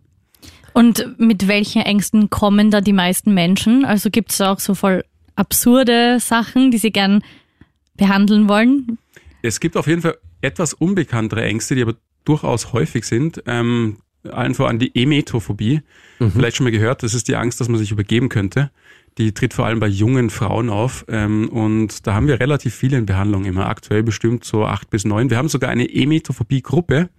Und mit welchen Ängsten kommen da die meisten Menschen? Also gibt es auch so voll absurde Sachen, die Sie gern behandeln wollen? Es gibt auf jeden Fall etwas unbekanntere Ängste, die aber durchaus häufig sind. Ähm, allen voran die Emetophobie. Mhm. Vielleicht schon mal gehört, das ist die Angst, dass man sich übergeben könnte. Die tritt vor allem bei jungen Frauen auf. Ähm, und da haben wir relativ viele in Behandlung immer. Aktuell bestimmt so acht bis neun. Wir haben sogar eine Emetophobie-Gruppe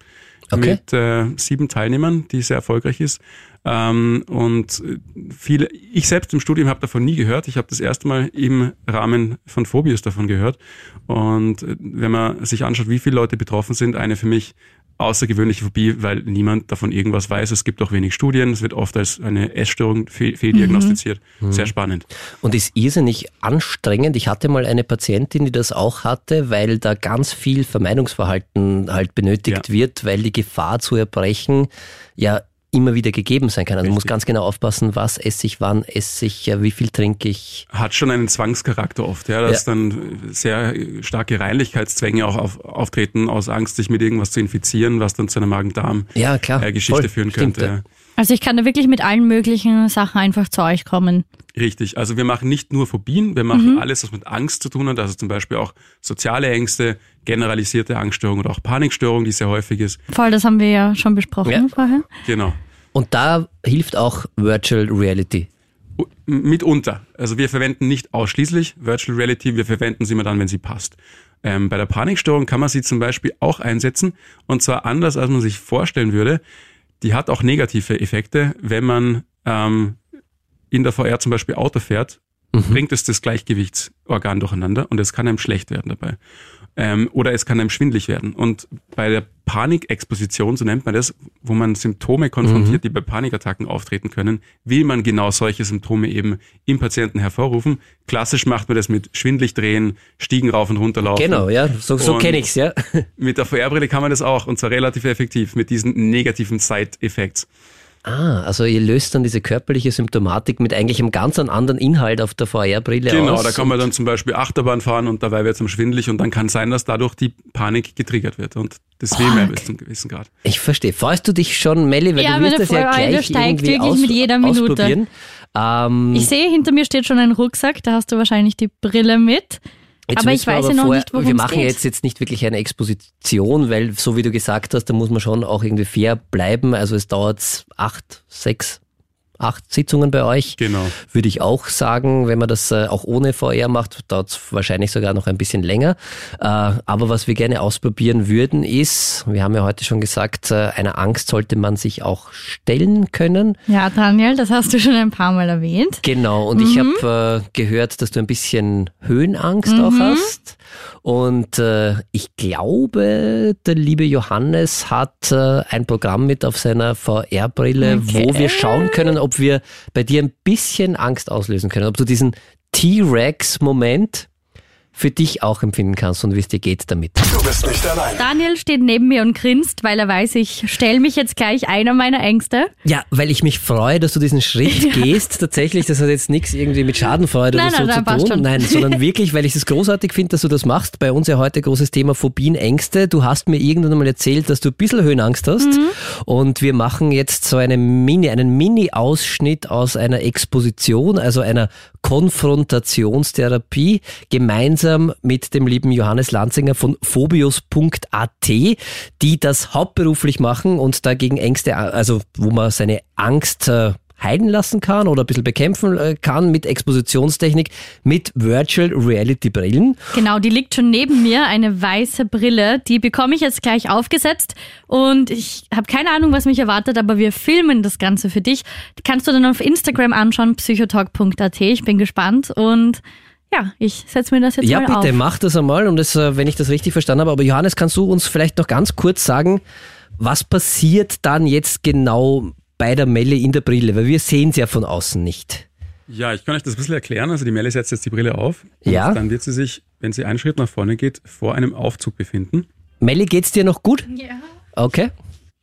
okay. mit äh, sieben Teilnehmern, die sehr erfolgreich ist. Ähm, und viele, ich selbst im Studium habe davon nie gehört. Ich habe das erste Mal im Rahmen von Phobius davon gehört. Und äh, wenn man sich anschaut, wie viele Leute betroffen sind, eine für mich außergewöhnliche Phobie, weil niemand davon irgendwas weiß. Es gibt auch wenig Studien. Es wird oft als eine Essstörung fehldiagnostiziert. Mhm. Sehr spannend. Und ist irrsinnig anstrengend. Ich hatte mal eine Patientin, die das auch hatte, weil da ganz viel Vermeidungsverhalten halt benötigt ja. wird, weil die Gefahr zu erbrechen ja immer wieder gegeben sein kann. Also man muss ganz genau aufpassen, was esse ich, wann esse ich, wie viel trinke ich. Hat schon einen Zwangscharakter oft, ja, dass ja. dann sehr starke Reinlichkeitszwänge auch auf, auftreten aus Angst, sich mit irgendwas zu infizieren, was dann zu einer Magen-Darm-Geschichte ja, führen könnte. Stimmt, ja. Also ich kann da wirklich mit allen möglichen Sachen einfach zu euch kommen. Richtig, also wir machen nicht nur Phobien, wir machen mhm. alles, was mit Angst zu tun hat, also zum Beispiel auch soziale Ängste, generalisierte Angststörung oder auch Panikstörung, die sehr häufig ist. Voll, das haben wir ja schon besprochen ja. vorher. Genau. Und da hilft auch Virtual Reality. Mitunter. Also wir verwenden nicht ausschließlich Virtual Reality, wir verwenden sie immer dann, wenn sie passt. Ähm, bei der Panikstörung kann man sie zum Beispiel auch einsetzen und zwar anders, als man sich vorstellen würde. Die hat auch negative Effekte, wenn man ähm, in der VR zum Beispiel Auto fährt, mhm. bringt es das Gleichgewichtsorgan durcheinander und es kann einem schlecht werden dabei. Ähm, oder es kann einem schwindlig werden. Und bei der Panikexposition, so nennt man das, wo man Symptome konfrontiert, mhm. die bei Panikattacken auftreten können, will man genau solche Symptome eben im Patienten hervorrufen. Klassisch macht man das mit schwindlig drehen, Stiegen rauf und runter laufen. Genau, ja, so, so kenne ich's, ja. Mit der VR-Brille kann man das auch und zwar relativ effektiv mit diesen negativen Side-Effects. Ah, also ihr löst dann diese körperliche Symptomatik mit eigentlich einem ganz anderen Inhalt auf der VR-Brille genau, aus. Genau, da kann man dann zum Beispiel Achterbahn fahren und dabei wird es schwindelig und dann kann sein, dass dadurch die Panik getriggert wird und das will man bis zum gewissen Grad. Ich verstehe. Freust du dich schon, Melli, weil ja, du wirst das ja gleich steigt irgendwie aus, mit jeder Minute. Ähm, ich sehe, hinter mir steht schon ein Rucksack, da hast du wahrscheinlich die Brille mit. Jetzt aber ich weiß ja noch nicht, worum Wir machen geht. jetzt, jetzt nicht wirklich eine Exposition, weil so wie du gesagt hast, da muss man schon auch irgendwie fair bleiben. Also es dauert acht, sechs, acht Sitzungen bei euch. Genau. Würde ich auch sagen, wenn man das äh, auch ohne VR macht, dauert es wahrscheinlich sogar noch ein bisschen länger. Äh, aber was wir gerne ausprobieren würden, ist, wir haben ja heute schon gesagt, äh, einer Angst sollte man sich auch stellen können. Ja, Daniel, das hast du schon ein paar Mal erwähnt. Genau, und mhm. ich habe gehört, dass du ein bisschen Höhenangst mhm. auch hast. Und äh, ich glaube, der liebe Johannes hat äh, ein Programm mit auf seiner VR-Brille, okay. wo wir schauen können, ob wir bei dir ein bisschen Angst auslösen können. Ob du diesen T-Rex-Moment für dich auch empfinden kannst und wie es dir geht damit. Du bist nicht allein. Daniel steht neben mir und grinst, weil er weiß, ich stelle mich jetzt gleich einer meiner Ängste. Ja, weil ich mich freue, dass du diesen Schritt gehst. Tatsächlich, das hat jetzt nichts irgendwie mit Schadenfreude nein, oder so nein, zu tun. Nein, sondern wirklich, weil ich es großartig finde, dass du das machst. Bei uns ja heute großes Thema Phobien, Ängste. Du hast mir irgendwann mal erzählt, dass du ein bisschen Höhenangst hast. Mhm. Und wir machen jetzt so eine Mini, einen Mini-Ausschnitt aus einer Exposition, also einer Konfrontationstherapie, gemeinsam gemeinsam mit dem lieben Johannes Lanzinger von phobius.at, die das hauptberuflich machen und dagegen Ängste, also wo man seine Angst äh, heilen lassen kann oder ein bisschen bekämpfen äh, kann mit Expositionstechnik, mit Virtual Reality Brillen. Genau, die liegt schon neben mir, eine weiße Brille. Die bekomme ich jetzt gleich aufgesetzt und ich habe keine Ahnung, was mich erwartet, aber wir filmen das Ganze für dich. Kannst du dann auf Instagram anschauen, psychotalk.at. Ich bin gespannt und ja, ich setze mir das jetzt ja, mal auf. Ja, bitte, mach das einmal, und das, äh, wenn ich das richtig verstanden habe. Aber Johannes, kannst du uns vielleicht noch ganz kurz sagen, was passiert dann jetzt genau bei der Melle in der Brille? Weil wir sehen es ja von außen nicht. Ja, ich kann euch das ein bisschen erklären. Also die Melle setzt jetzt die Brille auf. Ja. Dann wird sie sich, wenn sie einen Schritt nach vorne geht, vor einem Aufzug befinden. Melli, geht's dir noch gut? Ja. Okay.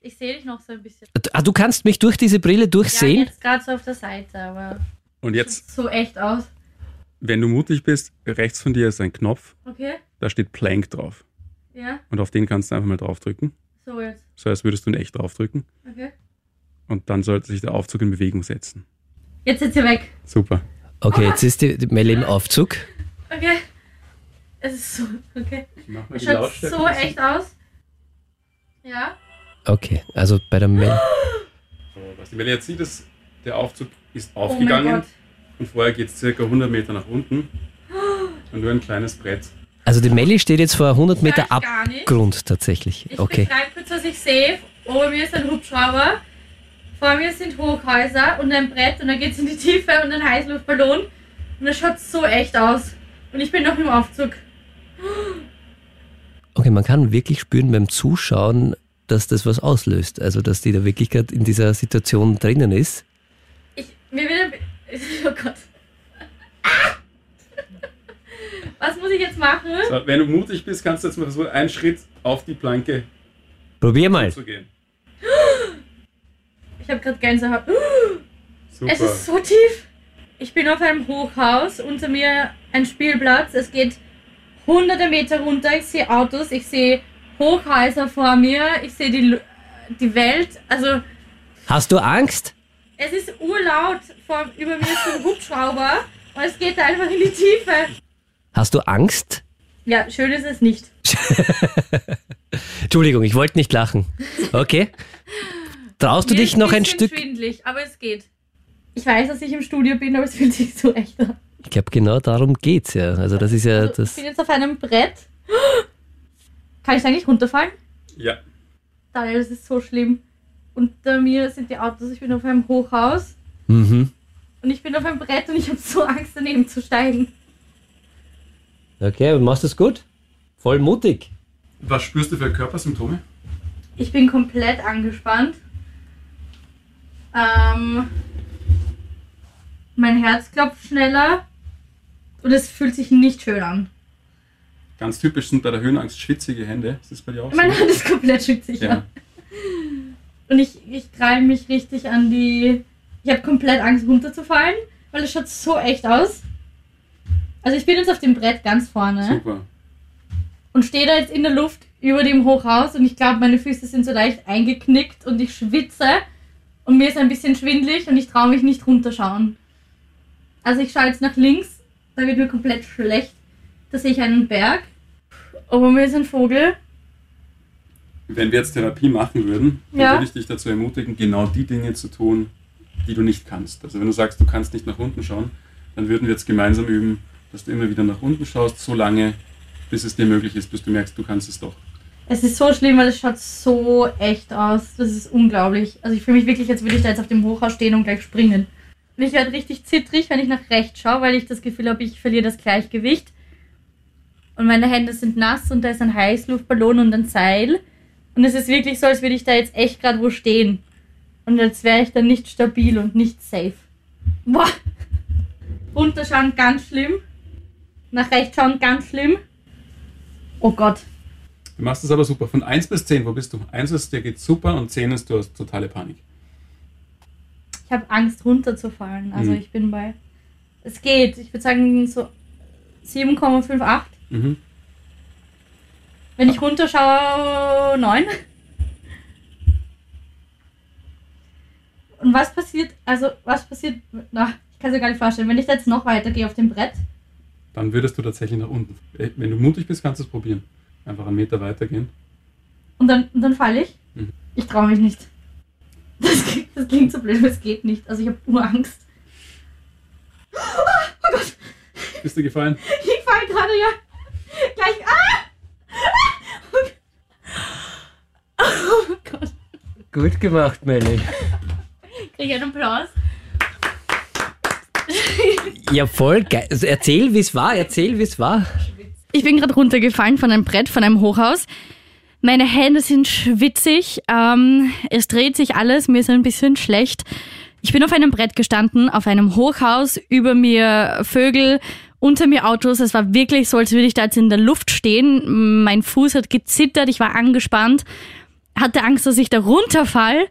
Ich sehe dich noch so ein bisschen. Ah, du kannst mich durch diese Brille durchsehen? Ja, jetzt gerade so auf der Seite, aber. Und jetzt. So echt aus. Wenn du mutig bist, rechts von dir ist ein Knopf. Okay. Da steht Plank drauf. Ja. Und auf den kannst du einfach mal draufdrücken. So jetzt. So als würdest du in echt draufdrücken. Okay. Und dann sollte sich der Aufzug in Bewegung setzen. Jetzt sitzt ihr weg. Super. Okay, jetzt ist die, die Melli im Aufzug. Okay. Es ist so, okay. Mach mal Es die schaut Lautstärke so echt aus. Ja. Okay, also bei der Melli. So, was die Melli jetzt sieht, ist, der Aufzug ist Oh mein aufgegangen Gott. Und vorher geht es circa 100 Meter nach unten und nur ein kleines Brett. Also die Melli steht jetzt vor 100 Meter. Abgrund tatsächlich. Ich Okay. beschreibe kurz, was ich sehe. Ober mir ist ein Hubschrauber, vor mir sind Hochhäuser und ein Brett und dann geht es in die Tiefe und ein Heißluftballon. Und das schaut so echt aus. Und ich bin noch im Aufzug. Okay, man kann wirklich spüren beim Zuschauen, dass das was auslöst. Also dass die da wirklich gerade in dieser Situation drinnen ist. Ich, mir wird Oh Gott. Ah! Was muss ich jetzt machen? So, wenn du mutig bist, kannst du jetzt mal versuchen, einen Schritt auf die Planke Probier mal. zu gehen. Ich habe gerade Gänsehaut. Super. Es ist so tief. Ich bin auf einem Hochhaus, unter mir ein Spielplatz. Es geht hunderte Meter runter. Ich sehe Autos, ich sehe Hochhäuser vor mir, ich sehe die, die Welt. Also Hast du Angst? Es ist urlaut. Vor, über mir ist ein Hubschrauber und es geht einfach in die Tiefe. Hast du Angst? Ja, schön ist es nicht. Entschuldigung, ich wollte nicht lachen. Okay. Traust du Mir dich ist noch ein Stück? schwindelig, aber es geht. Ich weiß, dass ich im Studio bin, aber es fühlt sich so echt an. Ich glaube, genau darum geht's ja. Also das ist ja Also, ich das. bin jetzt auf einem Brett. Kann ich da eigentlich runterfallen? Ja. Daniel, das ist so schlimm. Unter mir sind die Autos, ich bin auf einem Hochhaus Mhm. und ich bin auf einem Brett und ich habe so Angst daneben zu steigen. Okay, machst du es gut? Voll mutig. Was spürst du für Körpersymptome? Ich bin komplett angespannt. Ähm, mein Herz klopft schneller und es fühlt sich nicht schön an. Ganz typisch sind bei der Höhenangst schwitzige Hände. Ist das bei dir auch so? Meine Hand ist komplett schützig. Ja. Ja. Und ich, ich krall mich richtig an die. Ich habe komplett Angst runterzufallen, weil es schaut so echt aus. Also ich bin jetzt auf dem Brett ganz vorne Super. und stehe da jetzt in der Luft über dem Hochhaus und ich glaube, meine Füße sind so leicht eingeknickt und ich schwitze und mir ist ein bisschen schwindlig und ich traue mich nicht runterschauen. Also ich schaue jetzt nach links, da wird mir komplett schlecht. Da sehe ich einen Berg. Ober mir ist ein Vogel. Wenn wir jetzt Therapie machen würden, dann Ja. würde ich dich dazu ermutigen, genau die Dinge zu tun, die du nicht kannst. Also wenn du sagst, du kannst nicht nach unten schauen, dann würden wir jetzt gemeinsam üben, dass du immer wieder nach unten schaust, so lange, bis es dir möglich ist, bis du merkst, du kannst es doch. Es ist so schlimm, weil es schaut so echt aus. Das ist unglaublich. Also ich fühle mich wirklich, als würde ich da jetzt auf dem Hochhaus stehen und gleich springen. Und ich werde richtig zittrig, wenn ich nach rechts schaue, weil ich das Gefühl habe, ich verliere das Gleichgewicht. Und meine Hände sind nass und da ist ein Heißluftballon und ein Seil. Und es ist wirklich so, als würde ich da jetzt echt gerade wo stehen. Und als wäre ich dann nicht stabil und nicht safe. Boah. Runterschauen ganz schlimm. Nach rechts schauen ganz schlimm. Oh Gott. Du machst es aber super. Von 1 bis 10, wo bist du? 1 ist, dir geht's super und 10 ist, du hast totale Panik. Ich habe Angst runterzufallen. Also Mhm. ich bin bei. Es geht. Ich würde sagen so 7,58. Mhm. Wenn ich runterschaue, 9. Und was passiert, also was passiert, na, ich kann es mir gar nicht vorstellen, wenn ich jetzt noch weitergehe auf dem Brett, Dann würdest du tatsächlich nach unten. Wenn du mutig bist, kannst du es probieren. Einfach einen Meter weitergehen. und dann, und dann falle ich. Mhm. Ich traue mich nicht. Das, klingt- das klingt so blöd, aber es geht nicht. Also ich habe Urangst. Oh Gott, Bist du gefallen? ich falle gerade ja. Gleich. Ah! Oh Gott. Gut gemacht, Melli. Krieg ich einen Applaus? Ja, voll geil. Also erzähl, wie es war. Erzähl, wie es war. Ich bin gerade runtergefallen von einem Brett, von einem Hochhaus. Meine Hände sind schwitzig. Ähm, es dreht sich alles. Mir ist ein bisschen schlecht. Ich bin auf einem Brett gestanden, auf einem Hochhaus, über mir Vögel, unter mir Autos. Es war wirklich so, als würde ich da jetzt in der Luft stehen. Mein Fuß hat gezittert, ich war angespannt, hatte Angst, dass ich da runterfall.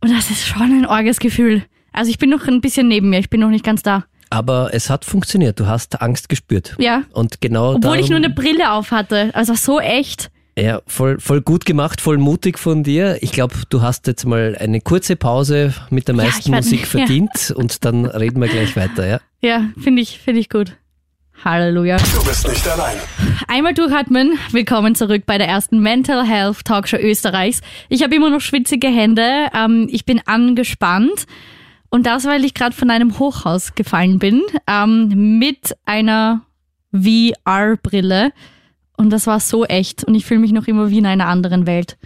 Und das ist schon ein orges Gefühl. Also ich bin noch ein bisschen neben mir, ich bin noch nicht ganz da. Aber es hat funktioniert. Du hast Angst gespürt. Ja. Und genau Obwohl ich darum- nur eine Brille auf hatte. Also so echt. Ja, voll, voll gut gemacht, voll mutig von dir. Ich glaube, du hast jetzt mal eine kurze Pause mit der meisten ich werd- Musik ja. verdient und dann reden wir gleich weiter, ja? Ja, finde ich, finde ich gut. Halleluja. Du bist nicht allein. Einmal durchatmen. Willkommen zurück bei der ersten Mental Health Talkshow Österreichs. Ich habe immer noch schwitzige Hände. Ähm, ich bin angespannt. Und das, weil ich gerade von einem Hochhaus gefallen bin. Ähm, mit einer VR-Brille. Und das war so echt. Und ich fühle mich noch immer wie in einer anderen Welt.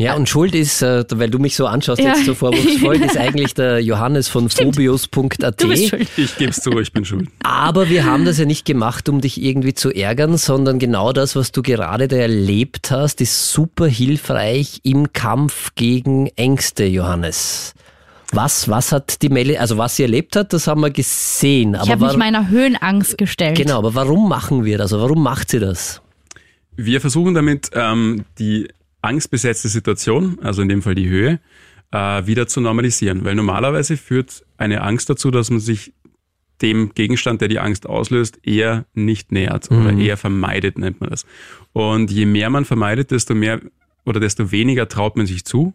Ja, und Schuld ist, äh, weil du mich so anschaust, Ja. jetzt so vorwurfsvoll, ist eigentlich der Johannes von phobius.at. Ich gebe es zu, ich bin schuld. Aber wir haben das ja nicht gemacht, um dich irgendwie zu ärgern, sondern genau das, was du gerade da erlebt hast, ist super hilfreich im Kampf gegen Ängste, Johannes. Was, was hat die Melli, also was sie erlebt hat, das haben wir gesehen. Ich Aber habe mich meiner Höhenangst gestellt. Genau, aber warum machen wir das? Also warum macht sie das? Wir versuchen damit, ähm, die angstbesetzte Situation, also in dem Fall die Höhe, äh, wieder zu normalisieren. Weil normalerweise führt eine Angst dazu, dass man sich dem Gegenstand, der die Angst auslöst, eher nicht nähert oder eher vermeidet, nennt man das. Und je mehr man vermeidet, desto mehr oder desto weniger traut man sich zu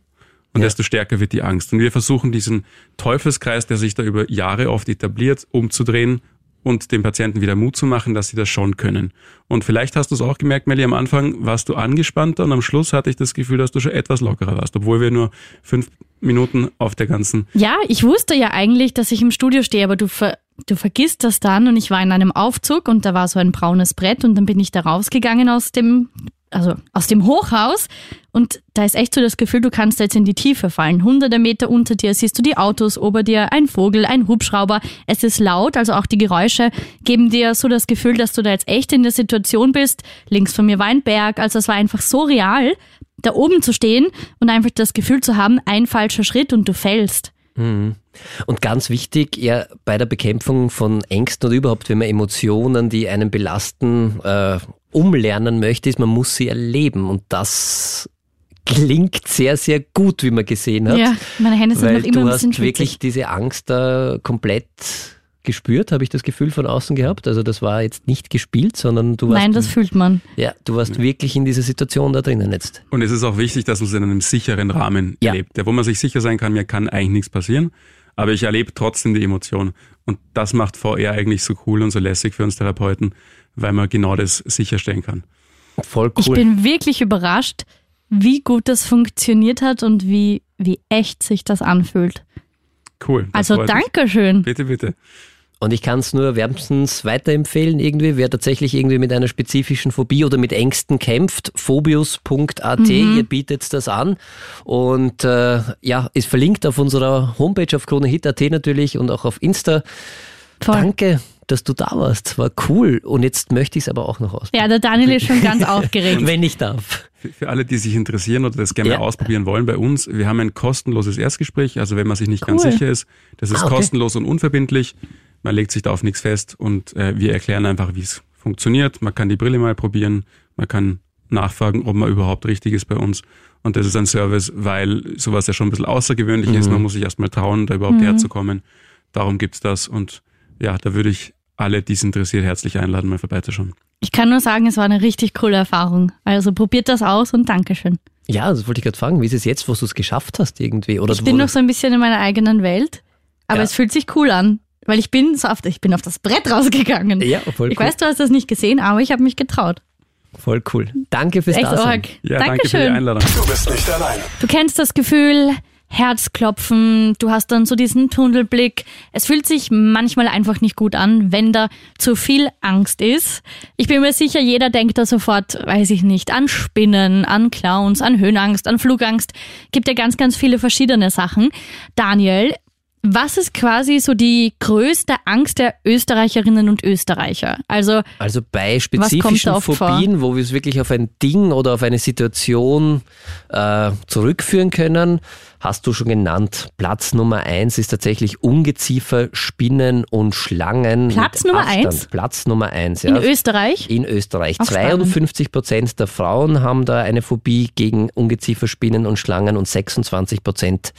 und Ja. desto stärker wird die Angst. Und wir versuchen diesen Teufelskreis, der sich da über Jahre oft etabliert, umzudrehen und den Patienten wieder Mut zu machen, dass sie das schon können. Und vielleicht hast du es auch gemerkt, Melly, am Anfang warst du angespannter und am Schluss hatte ich das Gefühl, dass du schon etwas lockerer warst, obwohl wir nur fünf Minuten auf der ganzen Ja, ich wusste ja eigentlich, dass ich im Studio stehe, aber du, ver du vergisst das dann und ich war in einem Aufzug und da war so ein braunes Brett und dann bin ich da rausgegangen aus dem, also aus dem Hochhaus und da ist echt so das Gefühl, du kannst jetzt in die Tiefe fallen. Hunderte Meter unter dir siehst du die Autos, ober dir ein Vogel, ein Hubschrauber. Es ist laut, also auch die Geräusche geben dir so das Gefühl, dass du da jetzt echt in der Situation bist. Links von mir war ein Berg, also es war einfach so real, da oben zu stehen und einfach das Gefühl zu haben, ein falscher Schritt und du fällst. Und ganz wichtig, ja, bei der Bekämpfung von Ängsten oder überhaupt, wenn man Emotionen, die einen belasten, äh, umlernen möchte, ist, man muss sie erleben. Und das klingt sehr, sehr gut, wie man gesehen hat. Ja, meine Hände sind weil noch immer du ein bisschen hast wirklich schwitzig. diese Angst da komplett gespürt, habe ich das Gefühl von außen gehabt. Also das war jetzt nicht gespielt, sondern du warst, Nein, das fühlt man. ja, du warst wirklich in dieser Situation da drinnen jetzt. Und es ist auch wichtig, dass man es in einem sicheren Rahmen Ja. erlebt, wo man sich sicher sein kann, mir kann eigentlich nichts passieren, aber ich erlebe trotzdem die Emotion. Und das macht VR eigentlich so cool und so lässig für uns Therapeuten, weil man genau das sicherstellen kann. Voll Ich cool. bin wirklich überrascht, wie gut das funktioniert hat und wie, wie echt sich das anfühlt. Cool. das Also. Dankeschön. Bitte, bitte. Und ich kann es nur wärmstens weiterempfehlen irgendwie, wer tatsächlich irgendwie mit einer spezifischen Phobie oder mit Ängsten kämpft, phobius.at, Mhm. ihr bietet das an und äh, ja, ist verlinkt auf unserer Homepage auf kronehit.at natürlich und auch auf Insta. Voll. Danke, dass du da warst, war cool und jetzt möchte ich es aber auch noch ausprobieren, Ja, der Daniel ist schon ganz aufgeregt. wenn ich darf. Für, für alle, die sich interessieren oder das gerne Ja. ausprobieren wollen bei uns, wir haben ein kostenloses Erstgespräch. Also wenn man sich nicht ganz Cool. sicher ist, das ist Ah, okay. kostenlos und unverbindlich. Man legt sich da auf nichts fest und äh, wir erklären einfach, wie es funktioniert. Man kann die Brille mal probieren, man kann nachfragen, ob man überhaupt richtig ist bei uns. Und das ist ein Service, weil sowas ja schon ein bisschen außergewöhnlich ist. Man muss sich erstmal trauen, da überhaupt herzukommen. Darum gibt's das. Und ja, da würde ich alle, die es interessiert, herzlich einladen, mal vorbeizuschauen. Ich kann nur sagen, es war eine richtig coole Erfahrung. Also probiert das aus und Dankeschön. Ja, das wollte ich gerade fragen, wie ist es jetzt, wo du es geschafft hast irgendwie? Oder Ich bin noch so ein bisschen in meiner eigenen Welt, aber Ja. es fühlt sich cool an, weil ich bin so auf, ich bin auf das Brett rausgegangen. ja, voll Ich cool. weiß, du hast das nicht gesehen, aber ich habe mich getraut. voll cool. Danke fürs Echt Dasein. arg. Ja, danke für die Dankeschön. Einladung. Du bist nicht allein. Du kennst das Gefühl, Herzklopfen, du hast dann so diesen Tunnelblick. Es fühlt sich manchmal einfach nicht gut an, wenn da zu viel Angst ist. Ich bin mir sicher, jeder denkt da sofort, weiß ich nicht, an Spinnen, an Clowns, an Höhenangst, an Flugangst. Gibt ja ganz, ganz viele verschiedene Sachen. Daniel, was ist quasi so die größte Angst der Österreicherinnen und Österreicher? Also Also bei spezifischen oft vor? Phobien, wo wir es wirklich auf ein Ding oder auf eine Situation äh, zurückführen können, hast du schon genannt. Platz Nummer eins ist tatsächlich Ungeziefer, Spinnen und Schlangen. Platz Nummer Abstand. eins? Platz Nummer eins, in ja. Österreich? In Österreich. Spannend. 52 Prozent der Frauen haben da eine Phobie gegen Ungeziefer, Spinnen und Schlangen und 26 Prozent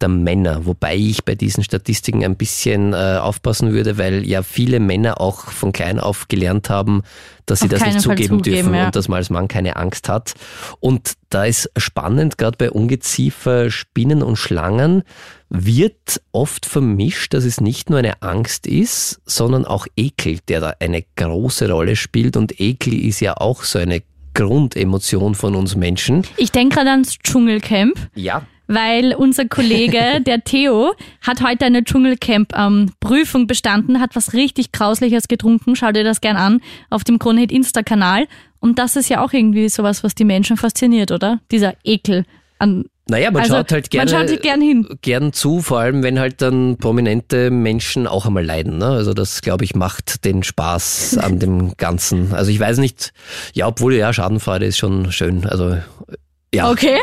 der Männer. Wobei ich bei diesen Statistiken ein bisschen äh, aufpassen würde, weil ja viele Männer auch von klein auf gelernt haben, dass sie Auf das nicht zugeben, zugeben, dürfen ja. und dass man als Mann keine Angst hat. Und da ist spannend, gerade bei Ungeziefer, Spinnen und Schlangen wird oft vermischt, dass es nicht nur eine Angst ist, sondern auch Ekel, der da eine große Rolle spielt. Und Ekel ist ja auch so eine Grundemotion von uns Menschen. Ich denke gerade ans Dschungelcamp. Ja. Weil unser Kollege, der Theo, hat heute eine Dschungelcamp-Prüfung bestanden, hat was richtig Grausliches getrunken. Schau dir das gern an auf dem Kronehit Insta-Kanal. Und das ist ja auch irgendwie sowas, was die Menschen fasziniert, oder? Dieser Ekel an. Naja, man Also, schaut halt man gerne, schaut gern hin. gern zu, vor allem wenn halt dann prominente Menschen auch einmal leiden. Ne? Also das, glaube ich, macht den Spaß an dem Ganzen. Also ich weiß nicht, ja, obwohl ja, Schadenfreude ist schon schön. Also ja. Okay.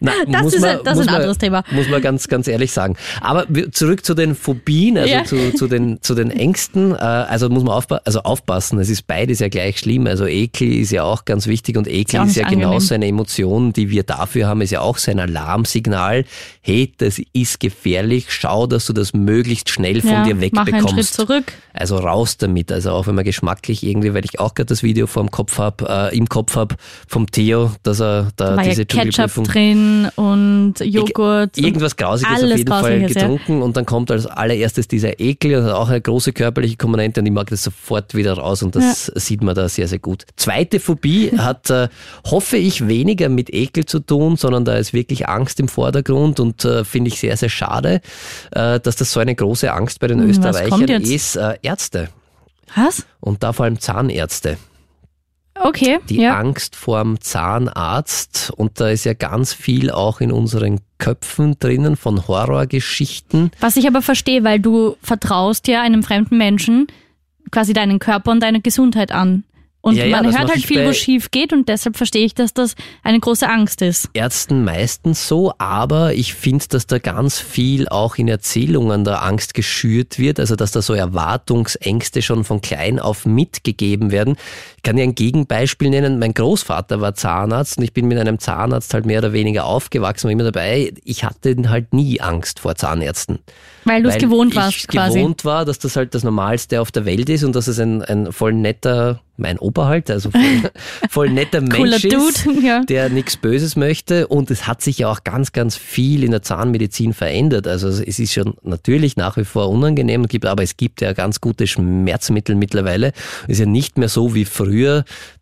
Na, Das ist man- ein- das ist ein man- anderes Thema. Muss man ganz, ganz ehrlich sagen. Aber zurück zu den Phobien, also Ja. zu, zu, den, zu den Ängsten. Äh, Also muss man aufpa also aufpassen, es ist beides ja gleich schlimm. Also Ekel ist ja auch ganz wichtig und Ekel auch ist ja angenehm. genauso eine Emotion, die wir dafür haben, ist ja auch so ein Alarmsignal. Hey, das ist gefährlich, schau, dass du das möglichst schnell von ja, dir mach einen Schritt wegbekommst. zurück. Also raus damit. Also auch wenn man geschmacklich irgendwie, weil ich auch gerade das Video vor dem Kopf hab, äh, im Kopf hab vom Theo, dass er Da war ja Ketchup drin und Joghurt. und irgendwas Grausiges auf jeden Fall Grausliches, ja. getrunken und dann kommt als allererstes dieser Ekel und hat auch eine große körperliche Komponente und ich mag das sofort wieder raus und das sieht man da sehr, sehr gut. Zweite Phobie hat, äh, hoffe ich, weniger mit Ekel zu tun, sondern da ist wirklich Angst im Vordergrund und äh, finde ich sehr, sehr schade, äh, dass das so eine große Angst bei den Hm, was Österreichern ist. Äh, Ärzte Was? und da vor allem Zahnärzte Okay. die ja. Angst vorm Zahnarzt und da ist ja ganz viel auch in unseren Köpfen drinnen von Horrorgeschichten. Was ich aber verstehe, weil du vertraust ja einem fremden Menschen quasi deinen Körper und deine Gesundheit an. Und Ja, ja, man das hört halt viel, wo schief geht und deshalb verstehe ich, dass das eine große Angst ist. Ärzten meistens so, aber ich finde, dass da ganz viel auch in Erzählungen der Angst geschürt wird, also dass da so Erwartungsängste schon von klein auf mitgegeben werden. Ich kann dir ein Gegenbeispiel nennen. Mein Großvater war Zahnarzt und ich bin mit einem Zahnarzt halt mehr oder weniger aufgewachsen, war immer dabei. Ich hatte halt nie Angst vor Zahnärzten. Weil du es gewohnt ich warst quasi. gewohnt war, dass das halt das Normalste auf der Welt ist und dass es ein, ein voll netter, mein Opa halt, also voll, voll netter Mensch ist, Dude, ja. der nichts Böses möchte und es hat sich ja auch ganz, ganz viel in der Zahnmedizin verändert. Also es ist schon natürlich nach wie vor unangenehm, aber es gibt ja ganz gute Schmerzmittel mittlerweile. Es ist ja nicht mehr so wie früher,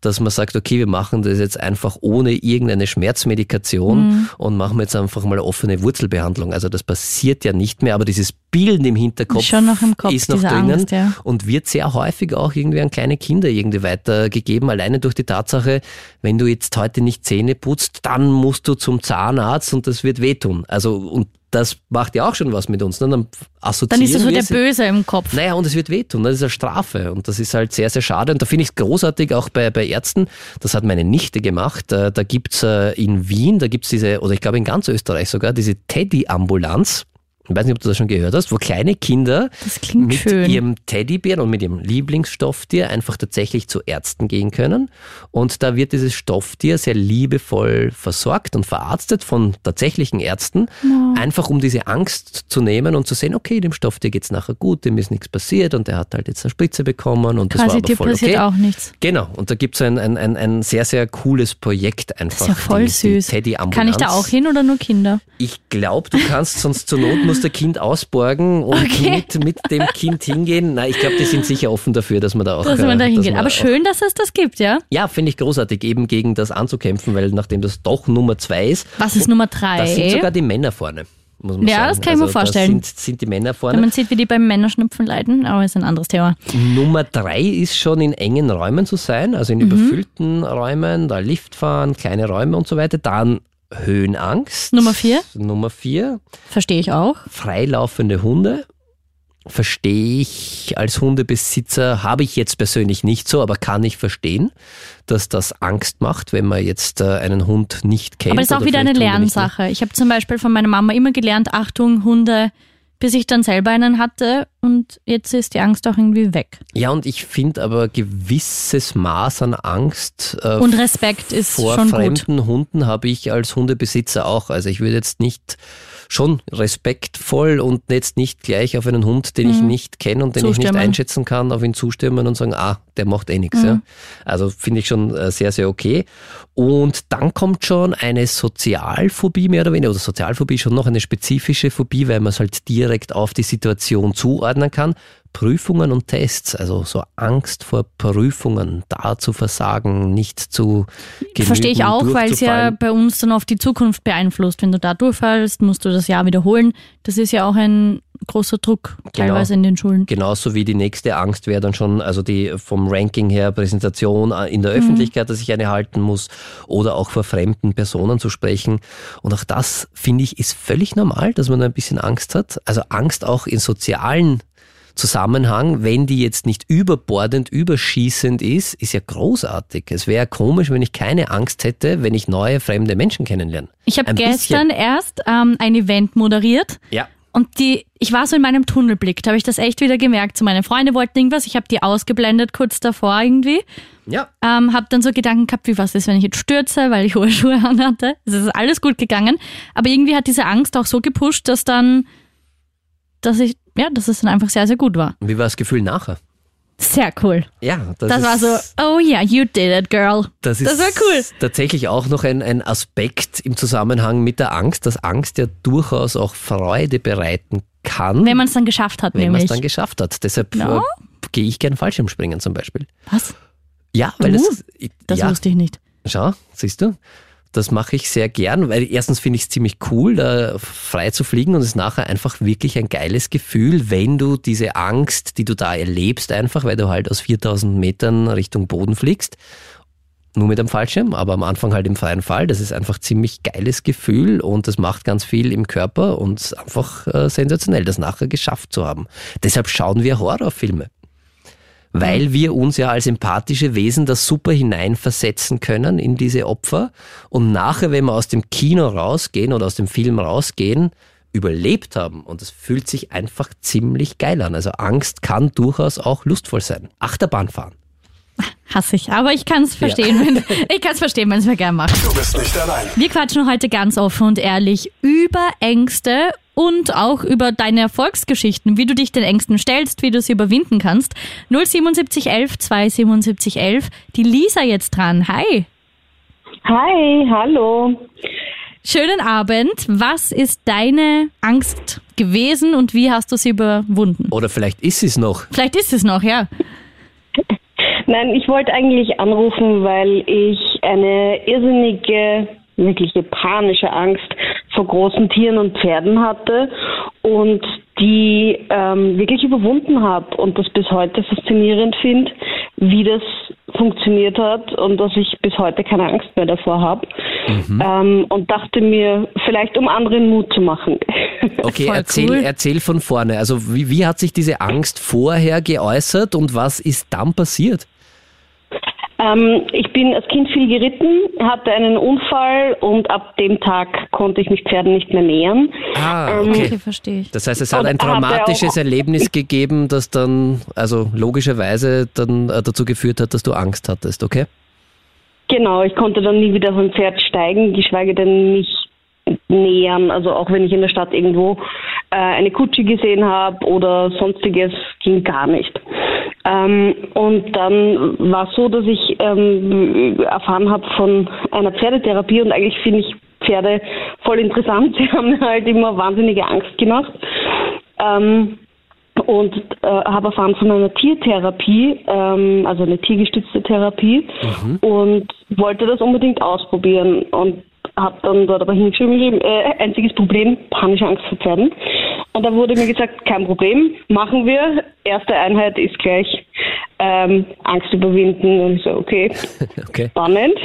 dass man sagt, okay, wir machen das jetzt einfach ohne irgendeine Schmerzmedikation Mhm. und machen jetzt einfach mal offene Wurzelbehandlung. Also das passiert ja nicht mehr, aber dieses Bilden im Hinterkopf noch im Kopf, ist noch drinnen Angst, ja. und wird sehr häufig auch irgendwie an kleine Kinder irgendwie weitergegeben, alleine durch die Tatsache, wenn du jetzt heute nicht Zähne putzt, dann musst du zum Zahnarzt und das wird wehtun. Also und das macht ja auch schon was mit uns. Ne? Dann assoziieren Dann ist das so der es- Böse im Kopf. naja, und es wird wehtun, das ist eine Strafe und das ist halt sehr, sehr schade und da finde ich es großartig auch bei, bei Ärzten, das hat meine Nichte gemacht, Äh, da gibt's äh, in Wien, da gibt's diese, oder ich glaube in ganz Österreich sogar, diese Teddy-Ambulanz, ich weiß nicht, ob du das schon gehört hast, wo kleine Kinder mit schön. ihrem Teddybären und mit ihrem Lieblingsstofftier einfach tatsächlich zu Ärzten gehen können. Und da wird dieses Stofftier sehr liebevoll versorgt und verarztet von tatsächlichen Ärzten, einfach um diese Angst zu nehmen und zu sehen, okay, dem Stofftier geht's nachher gut, dem ist nichts passiert und der hat halt jetzt eine Spritze bekommen und das war Quasi aber dir voll passiert okay. auch nichts. Genau, und da gibt's ein, ein, ein, ein sehr, sehr cooles Projekt einfach. Das ist ja voll die, süß. Die Teddy Kann ich da auch hin oder nur Kinder? ich glaube, du kannst sonst zur Not musst der Kind ausborgen und Okay. mit, mit dem Kind hingehen. Nein, ich glaube, die sind sicher offen dafür, dass man da auch. Dass man da äh, hingeht. man Aber schön, dass es das gibt, ja? Ja, finde ich großartig, eben gegen das anzukämpfen, weil nachdem das doch Nummer zwei ist, Was ist Nummer drei? da sind sogar die Männer vorne. Muss man Ja, sagen. das kann ich mir also, vorstellen. Da sind, sind die Männer Wenn vorne. man sieht, wie die beim Männerschnupfen leiden, aber ist ein anderes Thema. Nummer drei ist schon in engen Räumen zu sein, also in Mhm. überfüllten Räumen, da Lift fahren, kleine Räume und so weiter. Dann Höhenangst. Nummer vier? Nummer vier. Verstehe ich auch. freilaufende Hunde verstehe ich als Hundebesitzer, habe ich jetzt persönlich nicht so, aber kann ich verstehen, dass das Angst macht, wenn man jetzt äh, einen Hund nicht kennt. Aber das ist auch wieder eine Lernsache. Ich habe zum Beispiel von meiner Mama immer gelernt, Achtung, Hunde, bis ich dann selber einen hatte, und jetzt ist die Angst auch irgendwie weg. Ja, und ich finde aber gewisses Maß an Angst äh, Und Respekt ist vor schon gut. fremden Hunden habe ich als Hundebesitzer auch. Also ich würde jetzt nicht schon respektvoll und jetzt nicht gleich auf einen Hund, den ich Mhm. nicht kenne und den ich nicht Zustimmen. einschätzen kann, auf ihn zustürmen und sagen, ah, der macht eh nichts. Mhm. Ja. Also finde ich schon äh, sehr, sehr okay. Und dann kommt schon eine Sozialphobie mehr oder weniger, oder Sozialphobie schon noch eine spezifische Phobie, weil man es halt direkt auf die Situation zuordnen kann. Prüfungen und Tests, also so Angst vor Prüfungen, da zu versagen, nicht zu genügen, Verstehe ich auch, weil es ja bei uns dann oft die Zukunft beeinflusst. Wenn du da durchfallst, musst du das Jahr wiederholen. Das ist ja auch ein großer Druck teilweise in den Schulen. Genauso wie die nächste Angst wäre dann schon, also die vom Ranking her Präsentation in der Mhm. Öffentlichkeit, dass ich eine halten muss oder auch vor fremden Personen zu sprechen. Und auch das, finde ich, ist völlig normal, dass man ein bisschen Angst hat. Also Angst auch in sozialen Zusammenhang, wenn die jetzt nicht überbordend, überschießend ist, ist ja großartig. Es wäre komisch, wenn ich keine Angst hätte, wenn ich neue fremde Menschen kennenlerne. Ich habe gestern bisschen. erst ähm, ein Event moderiert Ja. und die, ich war so in meinem Tunnelblick, da habe ich das echt wieder gemerkt. So meine Freunde wollten irgendwas, ich habe die ausgeblendet kurz davor irgendwie. Ja. Ähm, habe dann so Gedanken gehabt, wie was ist, wenn ich jetzt stürze, weil ich hohe Schuhe anhatte. Es ist alles gut gegangen, aber irgendwie hat diese Angst auch so gepusht, dass dann, dass ich, ja, dass es dann einfach sehr, sehr gut war. Und wie war das Gefühl nachher? Sehr cool. Ja, das, Das, war so, oh yeah, you did it, girl. Das, ist Das war cool. tatsächlich auch noch ein, ein Aspekt im Zusammenhang mit der Angst, dass Angst ja durchaus auch Freude bereiten kann, Wenn man es dann geschafft hat, wenn man nämlich. es dann geschafft hat. Deshalb Ja. äh, gehe ich gern Fallschirmspringen zum Beispiel. Was? Ja, weil Du? das, Das ja, wusste ich nicht. Schau, siehst du? Das mache ich sehr gern, weil erstens finde ich es ziemlich cool, da frei zu fliegen und es ist nachher einfach wirklich ein geiles Gefühl, wenn du diese Angst, die du da erlebst, einfach, weil du halt aus 4000 Metern Richtung Boden fliegst, nur mit dem Fallschirm, aber am Anfang halt im freien Fall. Das ist einfach ziemlich geiles Gefühl und das macht ganz viel im Körper und einfach äh, sensationell, das nachher geschafft zu haben. Deshalb schauen wir Horrorfilme weil wir uns ja als empathische Wesen das super hineinversetzen können in diese Opfer und nachher, wenn wir aus dem Kino rausgehen oder aus dem Film rausgehen, überlebt haben und es fühlt sich einfach ziemlich geil an. Also Angst kann durchaus auch lustvoll sein. Achterbahn fahren. Hasse ich, aber ich kann es verstehen, wenn ich kann es verstehen, wenn es mir gern macht. Du bist nicht allein. Wir quatschen heute ganz offen und ehrlich über Ängste und auch über deine Erfolgsgeschichten, wie du dich den Ängsten stellst, wie du sie überwinden kannst. 07711 27711. Die Lisa jetzt dran. Hi. Hi, hallo. Schönen Abend. Was ist deine Angst gewesen und wie hast du sie überwunden? Oder vielleicht ist es noch. Vielleicht ist es noch, ja. Nein, ich wollte eigentlich anrufen, weil ich eine irrsinnige, wirkliche panische Angst vor großen Tieren und Pferden hatte und die ähm, wirklich überwunden habe und das bis heute faszinierend finde, wie das funktioniert hat und dass ich bis heute keine Angst mehr davor habe. Ähm, und dachte mir, vielleicht um anderen Mut zu machen. Okay, Voll erzähl, cool. erzähl von vorne. Also wie, wie hat sich diese Angst vorher geäußert und was ist dann passiert? Ähm, ich bin als Kind viel geritten, hatte einen Unfall und ab dem Tag konnte ich mich Pferden nicht mehr nähern. Ah, Ähm, okay. Okay, verstehe ich. Das heißt, es hat ein traumatisches Erlebnis gegeben, das dann, also logischerweise dann äh, dazu geführt hat, dass du Angst hattest, okay? Genau, ich konnte dann nie wieder auf ein Pferd steigen, geschweige denn mich nähern. Also auch wenn ich in der Stadt irgendwo eine Kutsche gesehen habe oder sonstiges, ging gar nicht. Ähm, und dann war es so, dass ich ähm, erfahren habe von einer Pferdetherapie und eigentlich finde ich Pferde voll interessant. Sie haben mir halt immer wahnsinnige Angst gemacht. Ähm, und äh, habe erfahren von einer Tiertherapie, ähm, also eine tiergestützte Therapie und wollte das unbedingt ausprobieren und habe dann dort aber hingeschrieben, äh, einziges Problem, panische Angst vor Pferden. Und da wurde mir gesagt, kein Problem, machen wir. Erste Einheit ist gleich ähm, Angst überwinden. Und ich so, okay, Okay. spannend.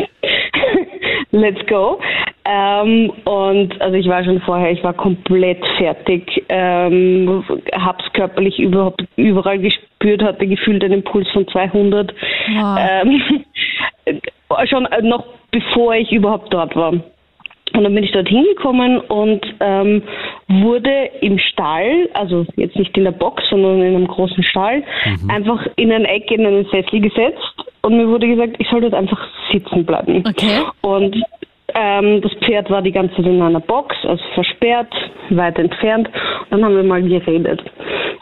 Let's go. Ähm, und also ich war schon vorher, ich war komplett fertig, ähm, hab's körperlich überhaupt überall gespürt, hatte gefühlt einen Puls von 200. Wow. Ähm, schon noch bevor ich überhaupt dort war. Und dann bin ich dort hingekommen und ähm, wurde im Stall, also jetzt nicht in der Box, sondern in einem großen Stall, einfach in ein Eck in einen Sessel gesetzt und mir wurde gesagt, ich soll dort einfach sitzen bleiben. Okay. Und ähm, das Pferd war die ganze Zeit in einer Box, also versperrt, weit entfernt. Und dann haben wir mal geredet.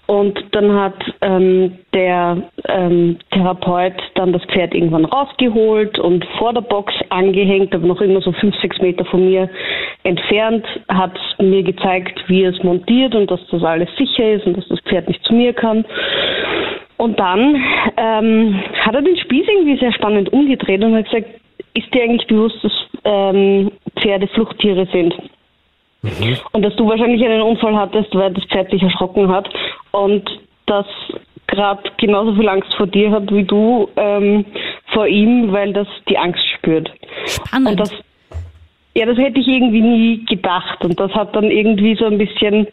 Und dann hat ähm, der ähm, Therapeut dann das Pferd irgendwann rausgeholt und vor der Box angehängt, aber noch immer so fünf, sechs Meter von mir entfernt, hat mir gezeigt, wie er es montiert und dass das alles sicher ist und dass das Pferd nicht zu mir kann. Und dann ähm, hat er den Spieß irgendwie sehr spannend umgedreht und hat gesagt, ist dir eigentlich bewusst, dass ähm, Pferde Fluchttiere sind? Und dass du wahrscheinlich einen Unfall hattest, weil das Pferd sich erschrocken hat und das gerade genauso viel Angst vor dir hat wie du ähm, vor ihm, weil das die Angst spürt. Spannend. Und das, ja, das hätte ich irgendwie nie gedacht. Und das hat dann irgendwie so ein bisschen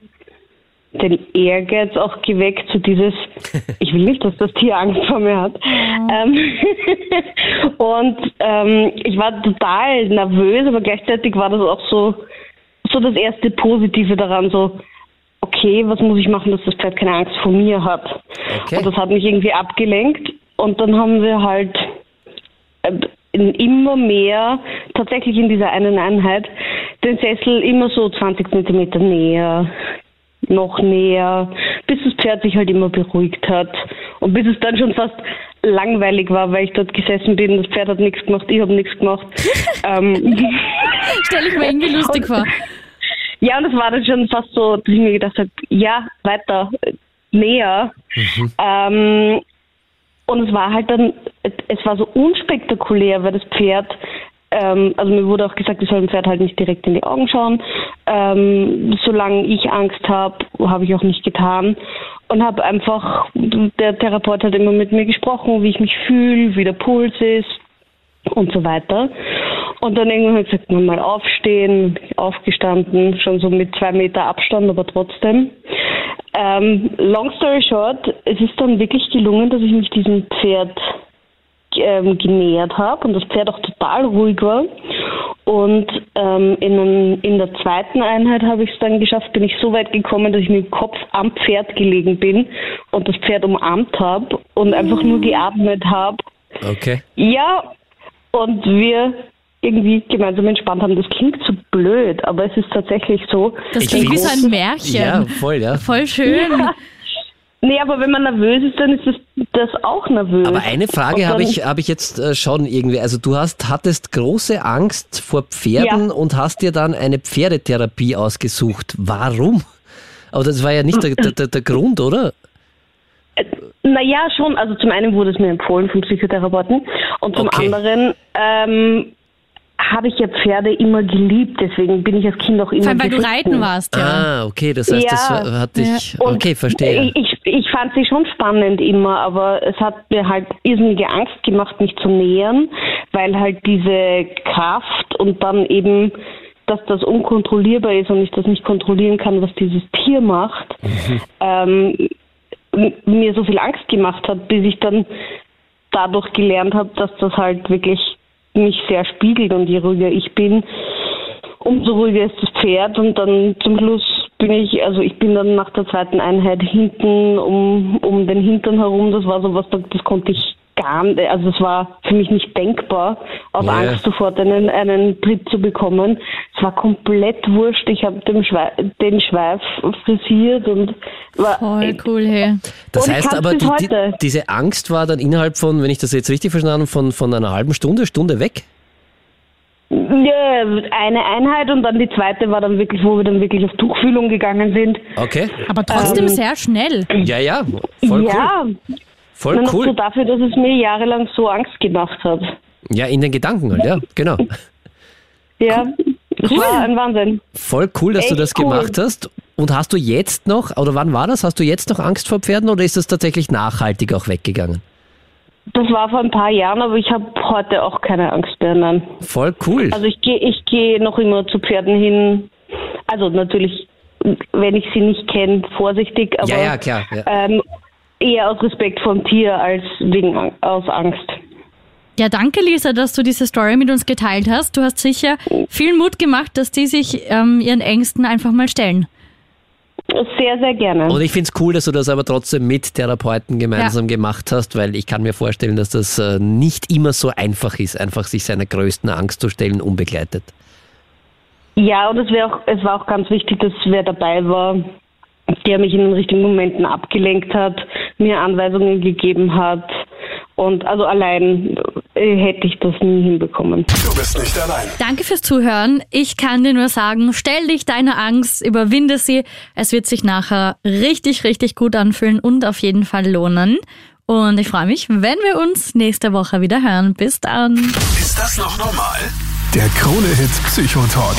den Ehrgeiz auch geweckt, so dieses, ich will nicht, dass das Tier Angst vor mir hat. Ähm, und ähm, ich war total nervös, aber gleichzeitig war das auch so, so das erste Positive daran, so, okay, was muss ich machen, dass das Pferd keine Angst vor mir hat? Okay. Und das hat mich irgendwie abgelenkt. Und dann haben wir halt äh, in immer mehr, tatsächlich in dieser einen Einheit, den Sessel immer so 20 Zentimeter näher, noch näher, bis das Pferd sich halt immer beruhigt hat. Und bis es dann schon fast langweilig war, weil ich dort gesessen bin, das Pferd hat nichts gemacht, ich habe nichts gemacht. ähm, Stelle ich mir irgendwie lustig vor. Ja, und es war dann schon fast so, dass ich mir gedacht habe, ja, weiter, äh, näher. Ähm, und es war halt dann, es war so unspektakulär, weil das Pferd, ähm, also mir wurde auch gesagt, ich soll dem Pferd halt nicht direkt in die Augen schauen. Ähm, solange ich Angst habe, habe ich auch nicht getan. Und habe einfach, der Therapeut hat immer mit mir gesprochen, wie ich mich fühle, wie der Puls ist und so weiter. Und dann irgendwann hat er gesagt, mal aufstehen, aufgestanden, schon so mit zwei Meter Abstand, aber trotzdem. Ähm, long story short, es ist dann wirklich gelungen, dass ich mich diesem Pferd ähm, genähert habe und das Pferd auch total ruhig war. Und ähm, in, in der zweiten Einheit habe ich es dann geschafft, bin ich so weit gekommen, dass ich mit dem Kopf am Pferd gelegen bin und das Pferd umarmt habe und einfach nur geatmet habe. Okay. Ja, und wir irgendwie gemeinsam entspannt haben. Das klingt so blöd, aber es ist tatsächlich so. Das klingt wie so ein Märchen. Ja, voll, ja. Voll schön. Ja. Nee, aber wenn man nervös ist, dann ist das, das auch nervös. Aber eine Frage habe ich, habe ich jetzt äh, schon irgendwie. Also du hast, hattest große Angst vor Pferden Ja. und hast dir dann eine Pferdetherapie ausgesucht. Warum? Aber das war ja nicht der, der, der, der Grund, oder? Naja, schon. Also zum einen wurde es mir empfohlen vom Psychotherapeuten und zum Okay. anderen ähm, habe ich ja Pferde immer geliebt. Deswegen bin ich als Kind auch immer Vor allem, weil du reiten warst, ja. Ah, okay, das heißt, das Ja. war- hat dich. Und Okay, verstehe. Ich, ich, ich fand sie schon spannend immer, aber es hat mir halt irrsinnige Angst gemacht, mich zu nähern, weil halt diese Kraft und dann eben, dass das unkontrollierbar ist und ich das nicht kontrollieren kann, was dieses Tier macht, ähm, m- mir so viel Angst gemacht hat, bis ich dann dadurch gelernt habe, dass das halt wirklich mich sehr spiegelt und je ruhiger ich bin, umso ruhiger ist das Pferd und dann zum Schluss bin ich, also ich bin dann nach der zweiten Einheit hinten um, um den Hintern herum, das war so was, das konnte ich gar nicht, also es war für mich nicht denkbar, aus Ja. Angst sofort einen, einen Tritt zu bekommen. Es war komplett wurscht, ich habe den, Schweif, den Schweif frisiert und war Voll cool, hey. Das heißt aber, die, die, diese Angst war dann innerhalb von, wenn ich das jetzt richtig verstanden habe, von, von einer halben Stunde, Stunde weg? Ja, eine Einheit und dann die zweite war dann wirklich, wo wir dann wirklich auf Tuchfühlung gegangen sind. Okay. Aber trotzdem Ähm, sehr schnell. Ja, ja, voll ja, cool. Voll nur noch so cool. dafür, dass es mir jahrelang so Angst gemacht hat. Ja, in den Gedanken halt, ja, genau. Ja, das war ein Wahnsinn. Voll cool, dass du Echt das cool. gemacht hast. Und hast du jetzt noch, oder wann war das? Hast du jetzt noch Angst vor Pferden oder ist das tatsächlich nachhaltig auch weggegangen? Das war vor ein paar Jahren, aber ich habe heute auch keine Angst mehr. Nein. Voll cool. Also ich gehe ich geh noch immer zu Pferden hin. Also natürlich, wenn ich sie nicht kenne, vorsichtig, aber ja, ja, klar. Ja. Ähm, eher aus Respekt vom Tier als wegen aus Angst. Ja, danke Lisa, dass du diese Story mit uns geteilt hast. Du hast sicher viel Mut gemacht, dass die sich ähm, ihren Ängsten einfach mal stellen. Sehr, sehr gerne. Und ich finde es cool, dass du das aber trotzdem mit Therapeuten gemeinsam Ja. gemacht hast, weil ich kann mir vorstellen, dass das äh, nicht immer so einfach ist, einfach sich seiner größten Angst zu stellen, unbegleitet. Ja, und es, auch, es war auch ganz wichtig, dass wer dabei war, der mich in den richtigen Momenten abgelenkt hat, mir Anweisungen gegeben hat. Und also allein äh, hätte ich das nie hinbekommen. Du bist nicht allein. Danke fürs Zuhören. Ich kann dir nur sagen, stell dich deiner Angst, überwinde sie. Es wird sich nachher richtig, richtig gut anfühlen und auf jeden Fall lohnen. Und ich freue mich, wenn wir uns nächste Woche wieder hören. Bis dann. Ist das noch normal? Der Krone-Hit Psychotalk.